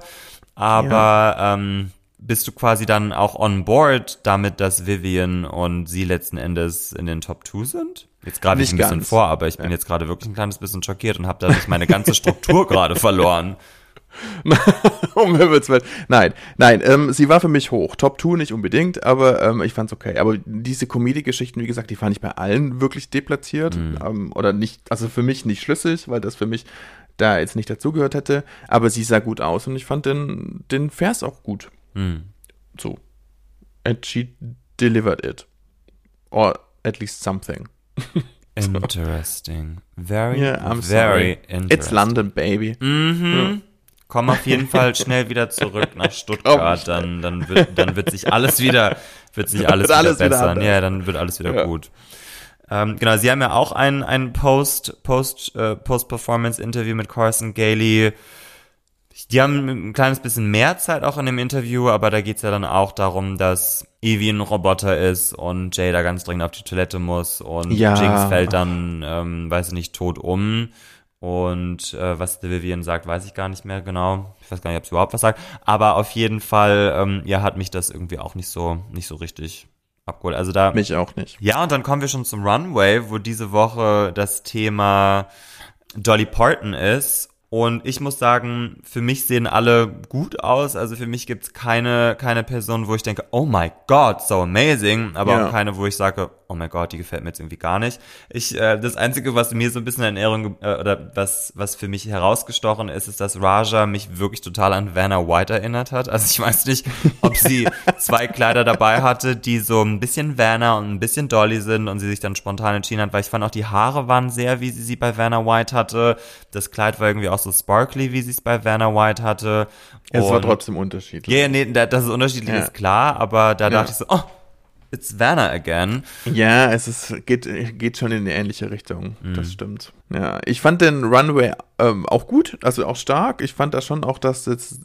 aber ja. ähm, bist du quasi dann auch on board damit, dass Vivian und sie letzten Endes in den Top 2 sind? Jetzt gerade ich ein bisschen ganz. vor, aber ich bin ja. jetzt gerade wirklich ein kleines bisschen schockiert und habe dadurch meine ganze Struktur [LAUGHS] gerade verloren. [LAUGHS]
um Himmels Willen. Nein, nein, ähm, sie war für mich hoch. Top 2 nicht unbedingt, aber ähm, ich fand's okay. Aber diese Comedy-Geschichten, wie gesagt, die fand ich bei allen wirklich deplatziert. Mhm. Ähm, oder nicht, also für mich nicht schlüssig, weil das für mich da jetzt nicht dazugehört hätte. Aber sie sah gut aus und ich fand den, den Vers auch gut. Mhm. So. And she delivered it. Or at least something. [LAUGHS]
Interesting. Very, yeah, I'm very sorry. interesting.
It's London, baby.
Mhm. Ja. Komm auf jeden Fall schnell wieder zurück nach [LAUGHS] Stuttgart, dann, dann, wird, dann wird sich alles wieder, wird sich alles, wird alles wieder bessern. Wieder ja, dann wird alles wieder ja. gut. Ähm, genau, sie haben ja auch ein, ein Post, Post, äh, Post-Performance-Interview mit Carson Gailey die haben ein kleines bisschen mehr Zeit auch in dem Interview, aber da geht's ja dann auch darum, dass Evie ein Roboter ist und Jay da ganz dringend auf die Toilette muss und ja. Jinx fällt dann, ähm, weiß ich nicht, tot um. Und äh, was The Vivian sagt, weiß ich gar nicht mehr genau. Ich weiß gar nicht, ob sie überhaupt was sagt. Aber auf jeden Fall, ähm, ja, hat mich das irgendwie auch nicht so, nicht so richtig abgeholt. Also da.
Mich auch nicht.
Ja, und dann kommen wir schon zum Runway, wo diese Woche das Thema Dolly Parton ist. Und ich muss sagen, für mich sehen alle gut aus. Also für mich gibt's keine, keine Person, wo ich denke, oh my God, so amazing. Aber ja. auch keine, wo ich sage, oh mein Gott, die gefällt mir jetzt irgendwie gar nicht. Ich, äh, das Einzige, was mir so ein bisschen in Erinnerung, äh, oder was, was für mich herausgestochen ist, ist, dass Raja mich wirklich total an Vanna White erinnert hat. Also ich weiß nicht, ob sie [LAUGHS] zwei Kleider dabei hatte, die so ein bisschen Vanna und ein bisschen Dolly sind und sie sich dann spontan entschieden hat, weil ich fand auch die Haare waren sehr, wie sie sie bei Vanna White hatte. Das Kleid war irgendwie auch so sparkly, wie sie es bei Vanna White hatte.
Es und, war trotzdem unterschiedlich.
Ja, yeah, nee, das ist unterschiedlich, ja. ist klar, aber da ja. dachte ich so, oh, It's Vanna again.
Ja, es ist, geht, geht schon in eine ähnliche Richtung. Mhm. Das stimmt. Ja, ich fand den Runway ähm, auch gut, also auch stark. Ich fand da schon auch, dass jetzt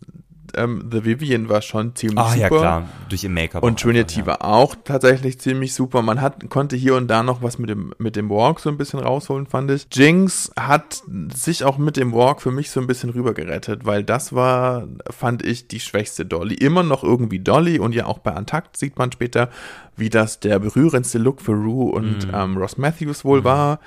ähm, The Vivian war schon ziemlich
ah,
super.
ja klar, durch ihr Make-up.
Und Trinity einfach, ja. war auch tatsächlich ziemlich super. Man hat, konnte hier und da noch was mit dem, mit dem Walk so ein bisschen rausholen, fand ich. Jinx hat sich auch mit dem Walk für mich so ein bisschen rübergerettet, weil das war, fand ich, die schwächste Dolly. Immer noch irgendwie Dolly und ja auch bei Antakt sieht man später, wie das der berührendste Look für Rue und mm. ähm, Ross Matthews wohl mm. war.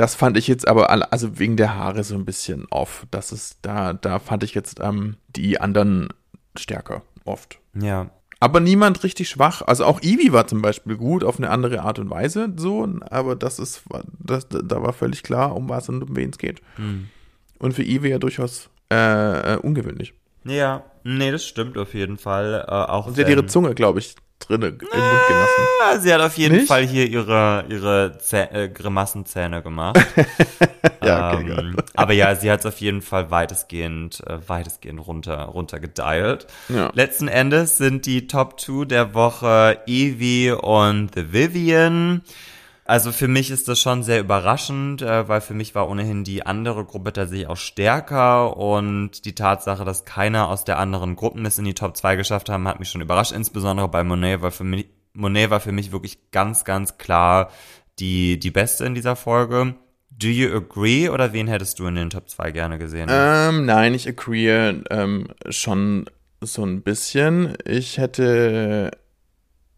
Das fand ich jetzt aber, also wegen der Haare so ein bisschen off. Das ist, da, da fand ich jetzt ähm, die anderen stärker, oft.
Ja.
Aber niemand richtig schwach. Also auch Ivy war zum Beispiel gut auf eine andere Art und Weise, so, aber das ist, das, da war völlig klar, um was und um wen es geht. Mhm. Und für Ivy ja durchaus äh, äh, ungewöhnlich.
Ja, nee, das stimmt auf jeden Fall. Äh, auch
und sie hat ihre Zunge, glaube ich, drin im Mund gelassen.
Sie hat auf jeden Nicht? Fall hier ihre, ihre Zäh äh, Grimassenzähne gemacht. [LAUGHS] ja, okay, ähm, aber ja, sie hat es auf jeden Fall weitestgehend, äh, weitestgehend runter, runter gedialt. Ja. Letzten Endes sind die Top 2 der Woche Evie und The Vivian. Also für mich ist das schon sehr überraschend, äh, weil für mich war ohnehin die andere Gruppe tatsächlich auch stärker und die Tatsache, dass keiner aus der anderen Gruppen es in die Top 2 geschafft haben, hat mich schon überrascht, insbesondere bei Monet, weil für mich, Monet war für mich wirklich ganz, ganz klar die, die Beste in dieser Folge. Do you agree oder wen hättest du in den Top 2 gerne gesehen?
Ähm, nein, ich agree ähm, schon so ein bisschen. Ich hätte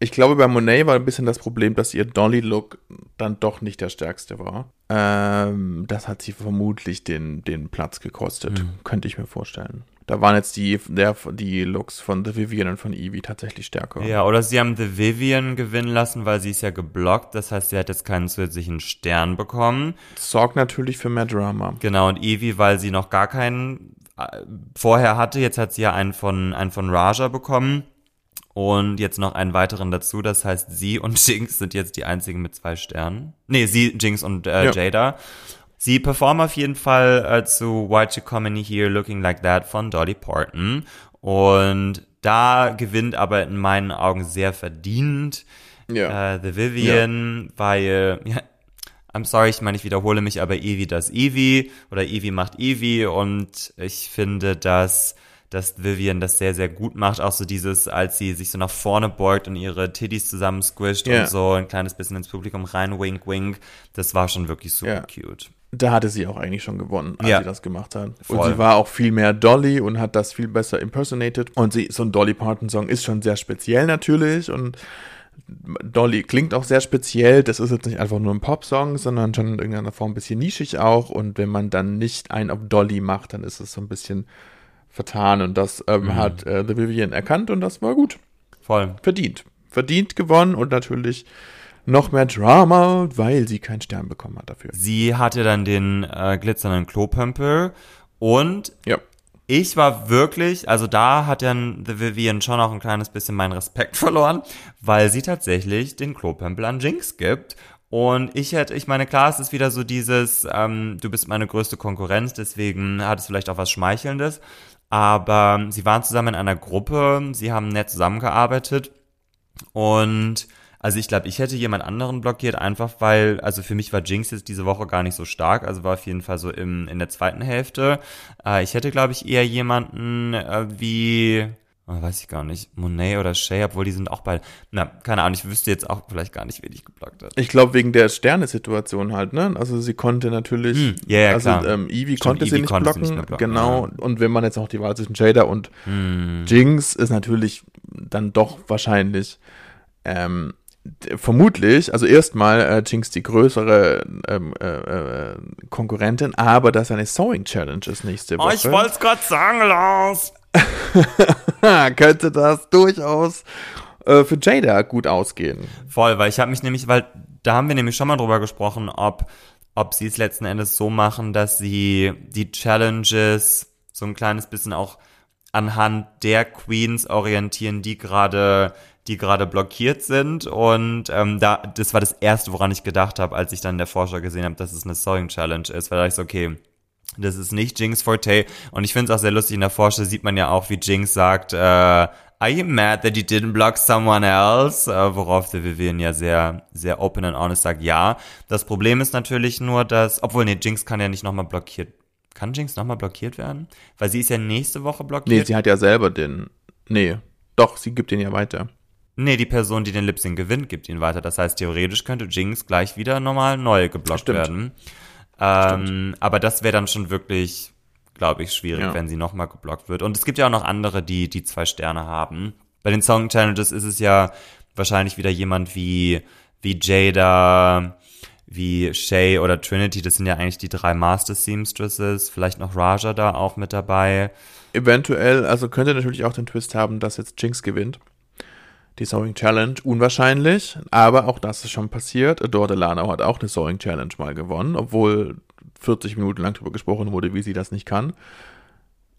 ich glaube, bei Monet war ein bisschen das Problem, dass ihr Dolly-Look dann doch nicht der stärkste war. Ähm, das hat sie vermutlich den, den Platz gekostet, mhm. könnte ich mir vorstellen. Da waren jetzt die, der, die Looks von The Vivian und von Evie tatsächlich stärker.
Ja, oder sie haben The Vivian gewinnen lassen, weil sie ist ja geblockt. Das heißt, sie hat jetzt keinen zusätzlichen Stern bekommen.
Sorgt natürlich für mehr Drama.
Genau, und Evie, weil sie noch gar keinen äh, vorher hatte. Jetzt hat sie ja einen von, einen von Raja bekommen und jetzt noch einen weiteren dazu. Das heißt, sie und [LAUGHS] Jinx sind jetzt die einzigen mit zwei Sternen. Nee, sie, Jinx und äh, ja. Jada. Sie performen auf jeden Fall äh, zu Why'd You Come In Here Looking Like That von Dolly Parton. Und da gewinnt aber in meinen Augen sehr verdient ja. äh, The Vivian, ja. weil, [LAUGHS] ja, I'm sorry, ich meine, ich wiederhole mich, aber Evie das Evie oder Evie macht Evie und ich finde, dass dass Vivian das sehr, sehr gut macht. Auch so dieses, als sie sich so nach vorne beugt und ihre Titties zusammen squisht yeah. und so ein kleines bisschen ins Publikum rein, wink, wink. Das war schon wirklich super yeah. cute.
Da hatte sie auch eigentlich schon gewonnen, als ja. sie das gemacht hat. Voll. Und sie war auch viel mehr Dolly und hat das viel besser impersonated. Und sie, so ein Dolly Parton Song ist schon sehr speziell natürlich und Dolly klingt auch sehr speziell. Das ist jetzt nicht einfach nur ein Pop-Song, sondern schon in irgendeiner Form ein bisschen nischig auch. Und wenn man dann nicht einen auf Dolly macht, dann ist es so ein bisschen vertan und das ähm, mhm. hat äh, The Vivian erkannt und das war gut.
Voll.
Verdient. Verdient gewonnen und natürlich noch mehr Drama, weil sie keinen Stern bekommen hat dafür.
Sie hatte dann den äh, glitzernden Klopömpel und ja. ich war wirklich, also da hat dann The Vivian schon auch ein kleines bisschen meinen Respekt [LAUGHS] verloren, weil sie tatsächlich den Klopömpel an Jinx gibt und ich hätte, ich meine, klar, es ist wieder so dieses, ähm, du bist meine größte Konkurrenz, deswegen hat es vielleicht auch was Schmeichelndes. Aber sie waren zusammen in einer Gruppe, sie haben nett zusammengearbeitet und also ich glaube, ich hätte jemand anderen blockiert, einfach weil, also für mich war Jinx jetzt diese Woche gar nicht so stark, also war auf jeden Fall so im, in der zweiten Hälfte. Äh, ich hätte, glaube ich, eher jemanden äh, wie, Oh, weiß ich gar nicht. Monet oder Shay, obwohl die sind auch beide. Na, keine Ahnung, ich wüsste jetzt auch vielleicht gar nicht, wen ich geblockt hat.
Ich glaube, wegen der Sternesituation halt, ne? Also sie konnte natürlich. Hm,
ja, ja,
also,
klar.
Ähm, Evie Stimmt, konnte, sie, nicht konnte blocken, sie nicht blocken. Genau. Ja. Und wenn man jetzt auch die Wahl zwischen Jada und hm. Jinx ist natürlich dann doch wahrscheinlich. Ähm, vermutlich, also erstmal äh, Jinx die größere ähm, äh, äh, Konkurrentin, aber das ist eine Sewing Challenge ist nächste Woche. Oh,
ich wollte es gerade sagen, Lars. [LAUGHS]
könnte das durchaus äh, für Jada gut ausgehen.
Voll, weil ich habe mich nämlich, weil da haben wir nämlich schon mal drüber gesprochen, ob, ob sie es letzten Endes so machen, dass sie die Challenges so ein kleines bisschen auch anhand der Queens orientieren, die gerade die gerade blockiert sind und ähm, da das war das erste, woran ich gedacht habe, als ich dann in der Vorschau gesehen habe, dass es eine Sewing Challenge ist, weil da ich so okay, das ist nicht Jinx Forte. Und ich finde es auch sehr lustig, in der Forscher sieht man ja auch, wie Jinx sagt, äh, Are you mad that you didn't block someone else? Uh, worauf der Vivian ja sehr, sehr open and honest sagt, ja. Das Problem ist natürlich nur, dass, obwohl, nee, Jinx kann ja nicht nochmal blockiert. Kann Jinx nochmal blockiert werden? Weil sie ist ja nächste Woche blockiert.
Nee, sie hat ja selber den, nee, doch, sie gibt den ja weiter.
Nee, die Person, die den Lip Sync gewinnt, gibt ihn weiter. Das heißt, theoretisch könnte Jinx gleich wieder normal neu geblockt Stimmt. werden. Ähm, aber das wäre dann schon wirklich, glaube ich, schwierig, ja. wenn sie nochmal geblockt wird. Und es gibt ja auch noch andere, die, die zwei Sterne haben. Bei den Song Challenges ist es ja wahrscheinlich wieder jemand wie, wie Jada, wie Shay oder Trinity. Das sind ja eigentlich die drei Master Seamstresses. Vielleicht noch Raja da auch mit dabei.
Eventuell, also könnte natürlich auch den Twist haben, dass jetzt Jinx gewinnt die Sewing Challenge unwahrscheinlich, aber auch das ist schon passiert. Adore Delano hat auch eine Sewing Challenge mal gewonnen, obwohl 40 Minuten lang darüber gesprochen wurde, wie sie das nicht kann.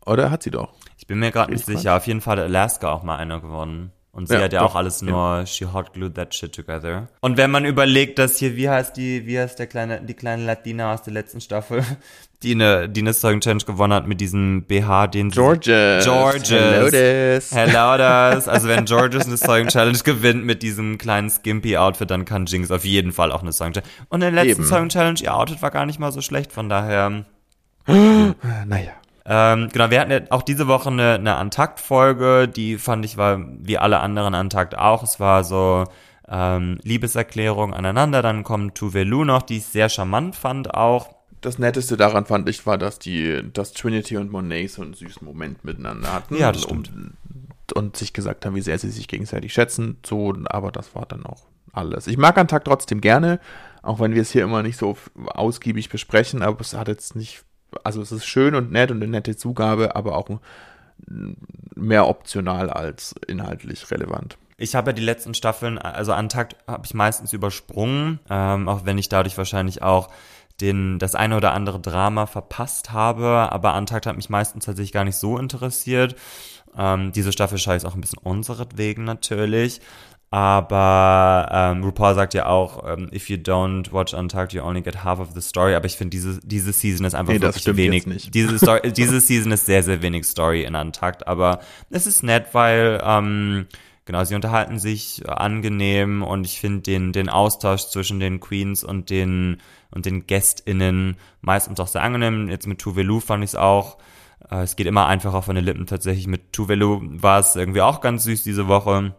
Oder hat sie doch?
Ich bin mir gerade nicht sicher. Auf jeden Fall hat Alaska auch mal einer gewonnen. Und sie ja, hat ja doch, auch alles nur, ja. she hot glued that shit together. Und wenn man überlegt, dass hier, wie heißt die, wie heißt der kleine, die kleine Latina aus der letzten Staffel, [LAUGHS] die eine, die eine Song Challenge gewonnen hat mit diesem BH, den
Georges.
Georges.
Hello this.
Hello this. Also wenn Georges eine Song Challenge [LAUGHS] gewinnt mit diesem kleinen skimpy Outfit, dann kann Jinx auf jeden Fall auch eine Song Challenge. Und in der letzten Eben. Song Challenge, ihr Outfit war gar nicht mal so schlecht, von daher. [GASPS]
naja.
Ähm, genau, wir hatten ja auch diese Woche eine, eine Antakt-Folge, die fand ich war wie alle anderen Antakt auch. Es war so ähm, Liebeserklärung aneinander, dann kommt Tuvelu noch, die ich sehr charmant fand auch.
Das Netteste daran fand ich war, dass die, dass Trinity und Monet so einen süßen Moment miteinander hatten.
Ja, das stimmt.
Und, und sich gesagt haben, wie sehr sie sich gegenseitig schätzen. So, aber das war dann auch alles. Ich mag Antakt trotzdem gerne, auch wenn wir es hier immer nicht so ausgiebig besprechen, aber es hat jetzt nicht also es ist schön und nett und eine nette Zugabe, aber auch mehr optional als inhaltlich relevant.
Ich habe ja die letzten Staffeln, also Antakt habe ich meistens übersprungen, ähm, auch wenn ich dadurch wahrscheinlich auch den, das eine oder andere Drama verpasst habe, aber Antakt hat mich meistens tatsächlich gar nicht so interessiert. Ähm, diese Staffel schaue ich auch ein bisschen unseretwegen natürlich. Aber ähm, RuPaul sagt ja auch, ähm, if you don't watch Untucked, you only get half of the story. Aber ich finde, diese, diese Season ist einfach nee, wirklich wenig. Diese, [LAUGHS] Story, diese Season ist sehr, sehr wenig Story in Untucked. Aber es ist nett, weil ähm, genau, sie unterhalten sich angenehm und ich finde den, den Austausch zwischen den Queens und den, und den GästInnen meistens auch sehr angenehm. Jetzt mit Tuvelu fand ich es auch. Äh, es geht immer einfacher von den Lippen tatsächlich. Mit Tuvelu war es irgendwie auch ganz süß diese Woche.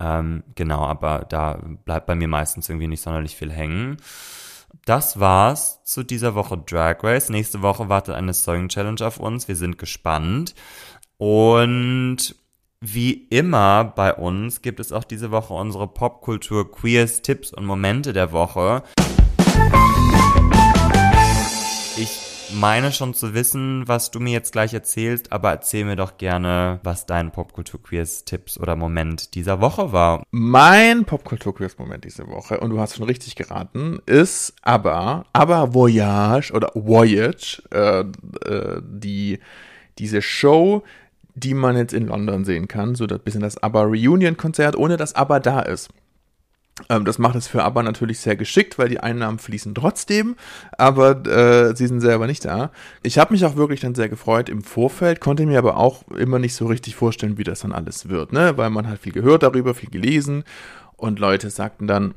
Ähm, genau, aber da bleibt bei mir meistens irgendwie nicht sonderlich viel hängen. Das war's zu dieser Woche Drag Race. Nächste Woche wartet eine Sewing Challenge auf uns. Wir sind gespannt. Und wie immer bei uns gibt es auch diese Woche unsere Popkultur Queers Tipps und Momente der Woche. Ich meine schon zu wissen, was du mir jetzt gleich erzählst, aber erzähl mir doch gerne, was dein Popkultur-Quiz-Tipps oder Moment dieser Woche war.
Mein Popkultur-Quiz-Moment diese Woche, und du hast schon richtig geraten, ist aber, aber Voyage oder Voyage, äh, äh, die, diese Show, die man jetzt in London sehen kann, so ein bisschen das ABBA Reunion-Konzert, ohne dass ABBA da ist. Ähm, das macht es für ABBA natürlich sehr geschickt, weil die Einnahmen fließen trotzdem, aber äh, sie sind selber nicht da. Ich habe mich auch wirklich dann sehr gefreut im Vorfeld, konnte mir aber auch immer nicht so richtig vorstellen, wie das dann alles wird, ne? weil man hat viel gehört darüber, viel gelesen und Leute sagten dann,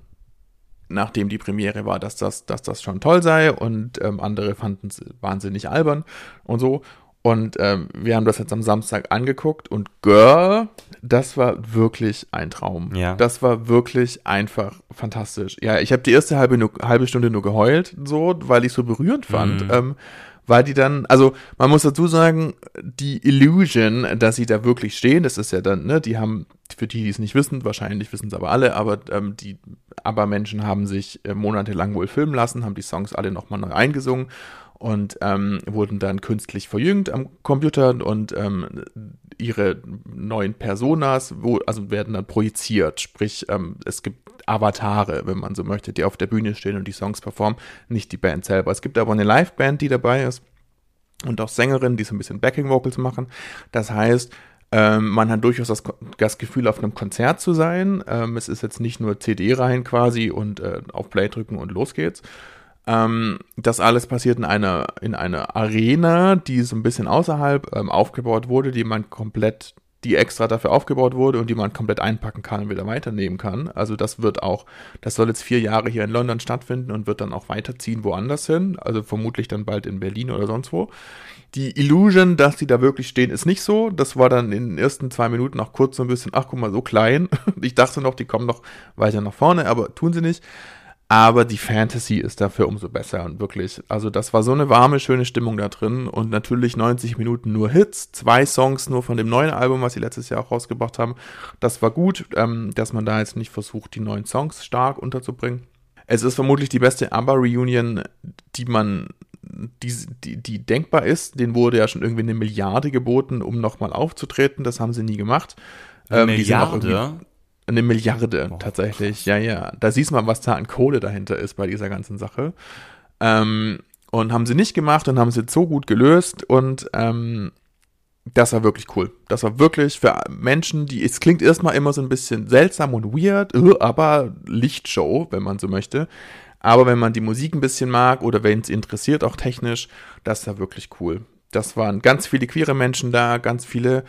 nachdem die Premiere war, dass das, dass das schon toll sei und ähm, andere fanden es wahnsinnig albern und so. Und ähm, wir haben das jetzt am Samstag angeguckt und Girl, das war wirklich ein Traum.
Ja.
Das war wirklich einfach fantastisch. Ja, ich habe die erste halbe, nur, halbe Stunde nur geheult, so, weil ich so berührend fand. Mhm. Ähm, weil die dann, also man muss dazu sagen, die Illusion, dass sie da wirklich stehen, das ist ja dann, ne, die haben, für die, die es nicht wissen, wahrscheinlich wissen es aber alle, aber ähm, die aber Menschen haben sich äh, monatelang wohl filmen lassen, haben die Songs alle nochmal neu eingesungen und ähm, wurden dann künstlich verjüngt am Computer und ähm, ihre neuen Personas wo, also werden dann projiziert. Sprich, ähm, es gibt Avatare, wenn man so möchte, die auf der Bühne stehen und die Songs performen, nicht die Band selber. Es gibt aber eine Liveband, die dabei ist und auch Sängerinnen, die so ein bisschen Backing Vocals machen. Das heißt, ähm, man hat durchaus das, das, Gefühl, auf einem Konzert zu sein. Ähm, es ist jetzt nicht nur CD rein quasi und äh, auf Play drücken und los geht's, ähm, das alles passiert in einer, in einer Arena, die so ein bisschen außerhalb ähm, aufgebaut wurde, die man komplett die extra dafür aufgebaut wurde und die man komplett einpacken kann und wieder weiternehmen kann. Also das wird auch, das soll jetzt vier Jahre hier in London stattfinden und wird dann auch weiterziehen woanders hin. Also vermutlich dann bald in Berlin oder sonst wo. Die Illusion, dass die da wirklich stehen, ist nicht so. Das war dann in den ersten zwei Minuten auch kurz so ein bisschen, ach guck mal, so klein. [LAUGHS] Ich dachte noch, die kommen noch weiter nach vorne, aber tun sie nicht. Aber die Fantasy ist dafür umso besser und wirklich, also das war so eine warme, schöne Stimmung da drin und natürlich 90 Minuten nur Hits, zwei Songs nur von dem neuen Album, was sie letztes Jahr auch rausgebracht haben. Das war gut, ähm, dass man da jetzt nicht versucht, die neuen Songs stark unterzubringen. Es ist vermutlich die beste ABBA-Reunion, die man, die, die, die denkbar ist. Den wurde ja schon irgendwie eine Milliarde geboten, um nochmal aufzutreten. Das haben sie nie gemacht.
Eine ähm, Milliarde?
Eine Milliarde oh, tatsächlich, krass. ja, ja. Da siehst du mal, was da an Kohle dahinter ist bei dieser ganzen Sache. Ähm, und haben sie nicht gemacht und haben sie so gut gelöst und ähm, das war wirklich cool. Das war wirklich für Menschen, die, es klingt erstmal immer so ein bisschen seltsam und weird, äh, aber Lichtshow, wenn man so möchte. Aber wenn man die Musik ein bisschen mag oder wenn es interessiert, auch technisch, das war wirklich cool. Das waren ganz viele queere Menschen da, ganz viele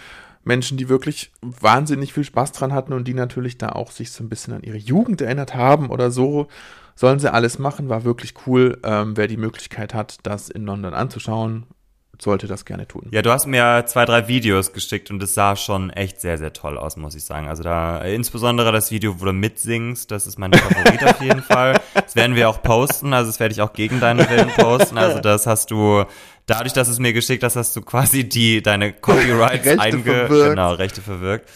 Menschen, die wirklich wahnsinnig viel Spaß dran hatten und die natürlich da auch sich so ein bisschen an ihre Jugend erinnert haben oder so. Sollen sie alles machen, war wirklich cool. Ähm, wer die Möglichkeit hat, das in London anzuschauen, sollte das gerne tun.
Ja, du hast mir zwei, drei Videos geschickt und es sah schon echt sehr, sehr toll aus, muss ich sagen. Also da, insbesondere das Video, wo du mitsingst, das ist mein Favorit auf jeden Fall. Das werden wir auch posten, also das werde ich auch gegen deinen Willen posten. Also das hast du, dadurch, dass es mir geschickt hast, hast du quasi die, deine Copyrights Rechte einge, verwirkt. genau, Rechte verwirkt.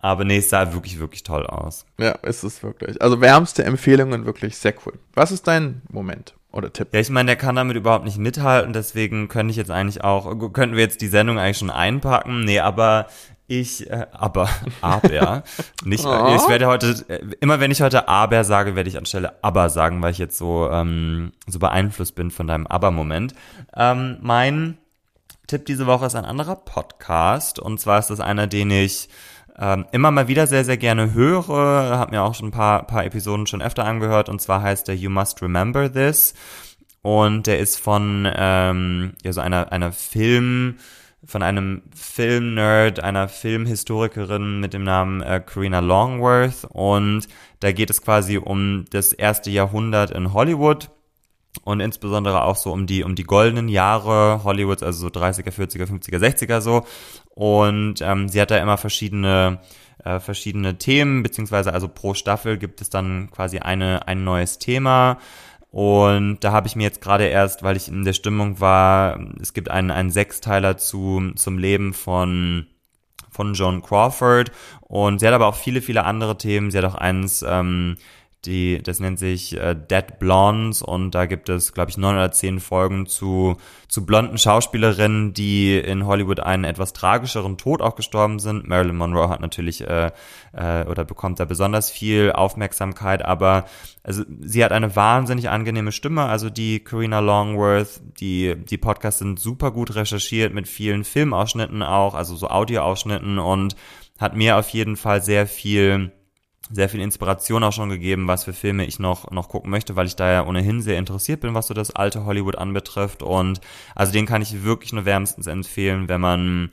Aber nee, es sah wirklich, wirklich toll aus.
Ja, ist es wirklich. Also wärmste Empfehlungen, wirklich sehr cool. Was ist dein Moment? Oder Tipp.
Ja, ich meine, der kann damit überhaupt nicht mithalten, deswegen könnte ich jetzt eigentlich auch, könnten wir jetzt die Sendung eigentlich schon einpacken. Nee, aber ich, äh, aber, [LAUGHS] aber, nicht, oh. ich werde heute, äh, immer wenn ich heute aber sage, werde ich anstelle aber sagen, weil ich jetzt so, ähm, so beeinflusst bin von deinem aber-Moment. Ähm, mein Tipp diese Woche ist ein anderer Podcast und zwar ist das einer, den ich ähm, immer mal wieder sehr, sehr gerne höre. Hab mir auch schon ein paar, paar Episoden schon öfter angehört und zwar heißt der You Must Remember This und der ist von ähm, ja, so einer, einer Film, von einem Film-Nerd, einer Filmhistorikerin mit dem Namen äh, Karina Longworth und da geht es quasi um das erste Jahrhundert in Hollywood und insbesondere auch so um die um die goldenen Jahre Hollywoods, also so 30er, 40er, 50er, 60er so. Und ähm, sie hat da immer verschiedene äh, verschiedene Themen, beziehungsweise also pro Staffel gibt es dann quasi eine ein neues Thema. Und da habe ich mir jetzt gerade erst, weil ich in der Stimmung war, es gibt einen, einen Sechsteiler zu, zum Leben von, von Joan Crawford. Und sie hat aber auch viele, viele andere Themen. Sie hat auch eins, ähm, die, das nennt sich äh, Dead Blondes und da gibt es, glaube ich, neun oder zehn Folgen zu, zu blonden Schauspielerinnen, die in Hollywood einen etwas tragischeren Tod auch gestorben sind. Marilyn Monroe hat natürlich äh, äh, oder bekommt da besonders viel Aufmerksamkeit, aber also sie hat eine wahnsinnig angenehme Stimme, also die Karina Longworth, die, die Podcasts sind super gut recherchiert mit vielen Filmausschnitten auch, also so Audioausschnitten und hat mir auf jeden Fall sehr viel sehr viel Inspiration auch schon gegeben, was für Filme ich noch, noch gucken möchte, weil ich da ja ohnehin sehr interessiert bin, was so das alte Hollywood anbetrifft. Und also den kann ich wirklich nur wärmstens empfehlen, wenn man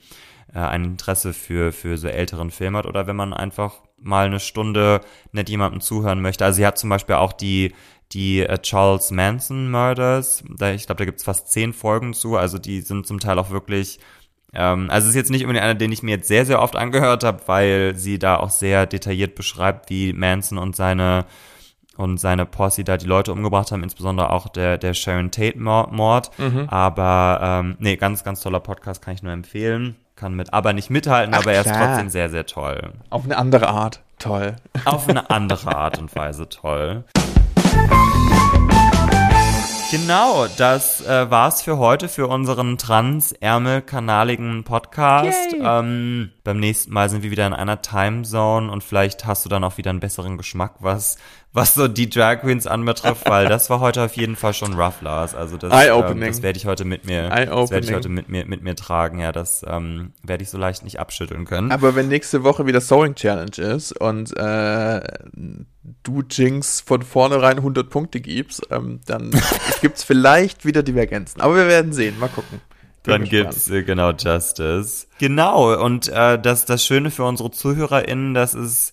äh, ein Interesse für, für so älteren Filme hat oder wenn man einfach mal eine Stunde nicht jemandem zuhören möchte. Also sie hat zum Beispiel auch die, die äh, Charles Manson Murders. Da, ich glaube, da gibt's fast zehn Folgen zu. Also die sind zum Teil auch wirklich ähm, also es ist jetzt nicht unbedingt einer, den ich mir jetzt sehr, sehr oft angehört habe, weil sie da auch sehr detailliert beschreibt, wie Manson und seine und seine Posse da die Leute umgebracht haben, insbesondere auch der, der Sharon Tate-Mord. Mhm. Aber ähm, nee, ganz, ganz toller Podcast, kann ich nur empfehlen. Kann mit aber nicht mithalten, Ach, aber er ist trotzdem sehr, sehr toll.
Auf eine andere Art toll.
Auf eine andere Art und Weise toll. [LAUGHS] Genau, das äh, war's für heute für unseren transärmelkanaligen Podcast. Ähm, beim nächsten Mal sind wir wieder in einer Timezone und vielleicht hast du dann auch wieder einen besseren Geschmack, was was so die Drag Queens anbetrifft, weil [LAUGHS] das war heute auf jeden Fall schon rough, Lars. Also das, ähm, das werde ich heute mit mir, das werde ich heute mit mir mit mir tragen. Ja, das ähm, werde ich so leicht nicht abschütteln können.
Aber wenn nächste Woche wieder Sewing Challenge ist und äh, du Jinx von vornherein 100 Punkte gibst, ähm, dann [LAUGHS] gibt's vielleicht wieder Divergenzen. Aber wir werden sehen. Mal gucken.
dann gibt's äh, genau Justice. Genau, und äh, das, das Schöne für unsere ZuhörerInnen, das ist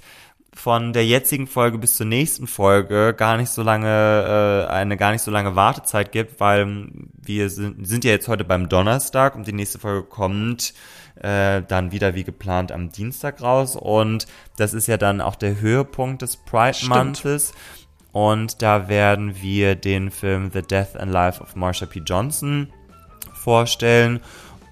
von der jetzigen Folge bis zur nächsten Folge gar nicht so lange, äh, eine gar nicht so lange Wartezeit gibt, weil wir sind, sind ja jetzt heute beim Donnerstag und die nächste Folge kommt äh, dann wieder wie geplant am Dienstag raus. Und das ist ja dann auch der Höhepunkt des Pride Months. Und da werden wir den Film The Death and Life of Marsha P. Johnson vorstellen.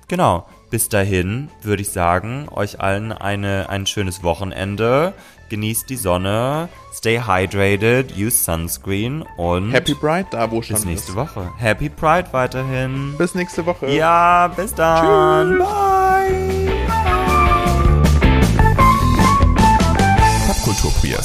Genau, bis dahin würde ich sagen, euch allen eine, ein schönes Wochenende genießt die Sonne, stay hydrated, use sunscreen und
Happy Pride, da wo schon
Bis nächste ist. Woche. Happy Pride weiterhin.
Bis nächste Woche.
Ja, bis dann. Tschüss. Bye.
Popkultur Queer.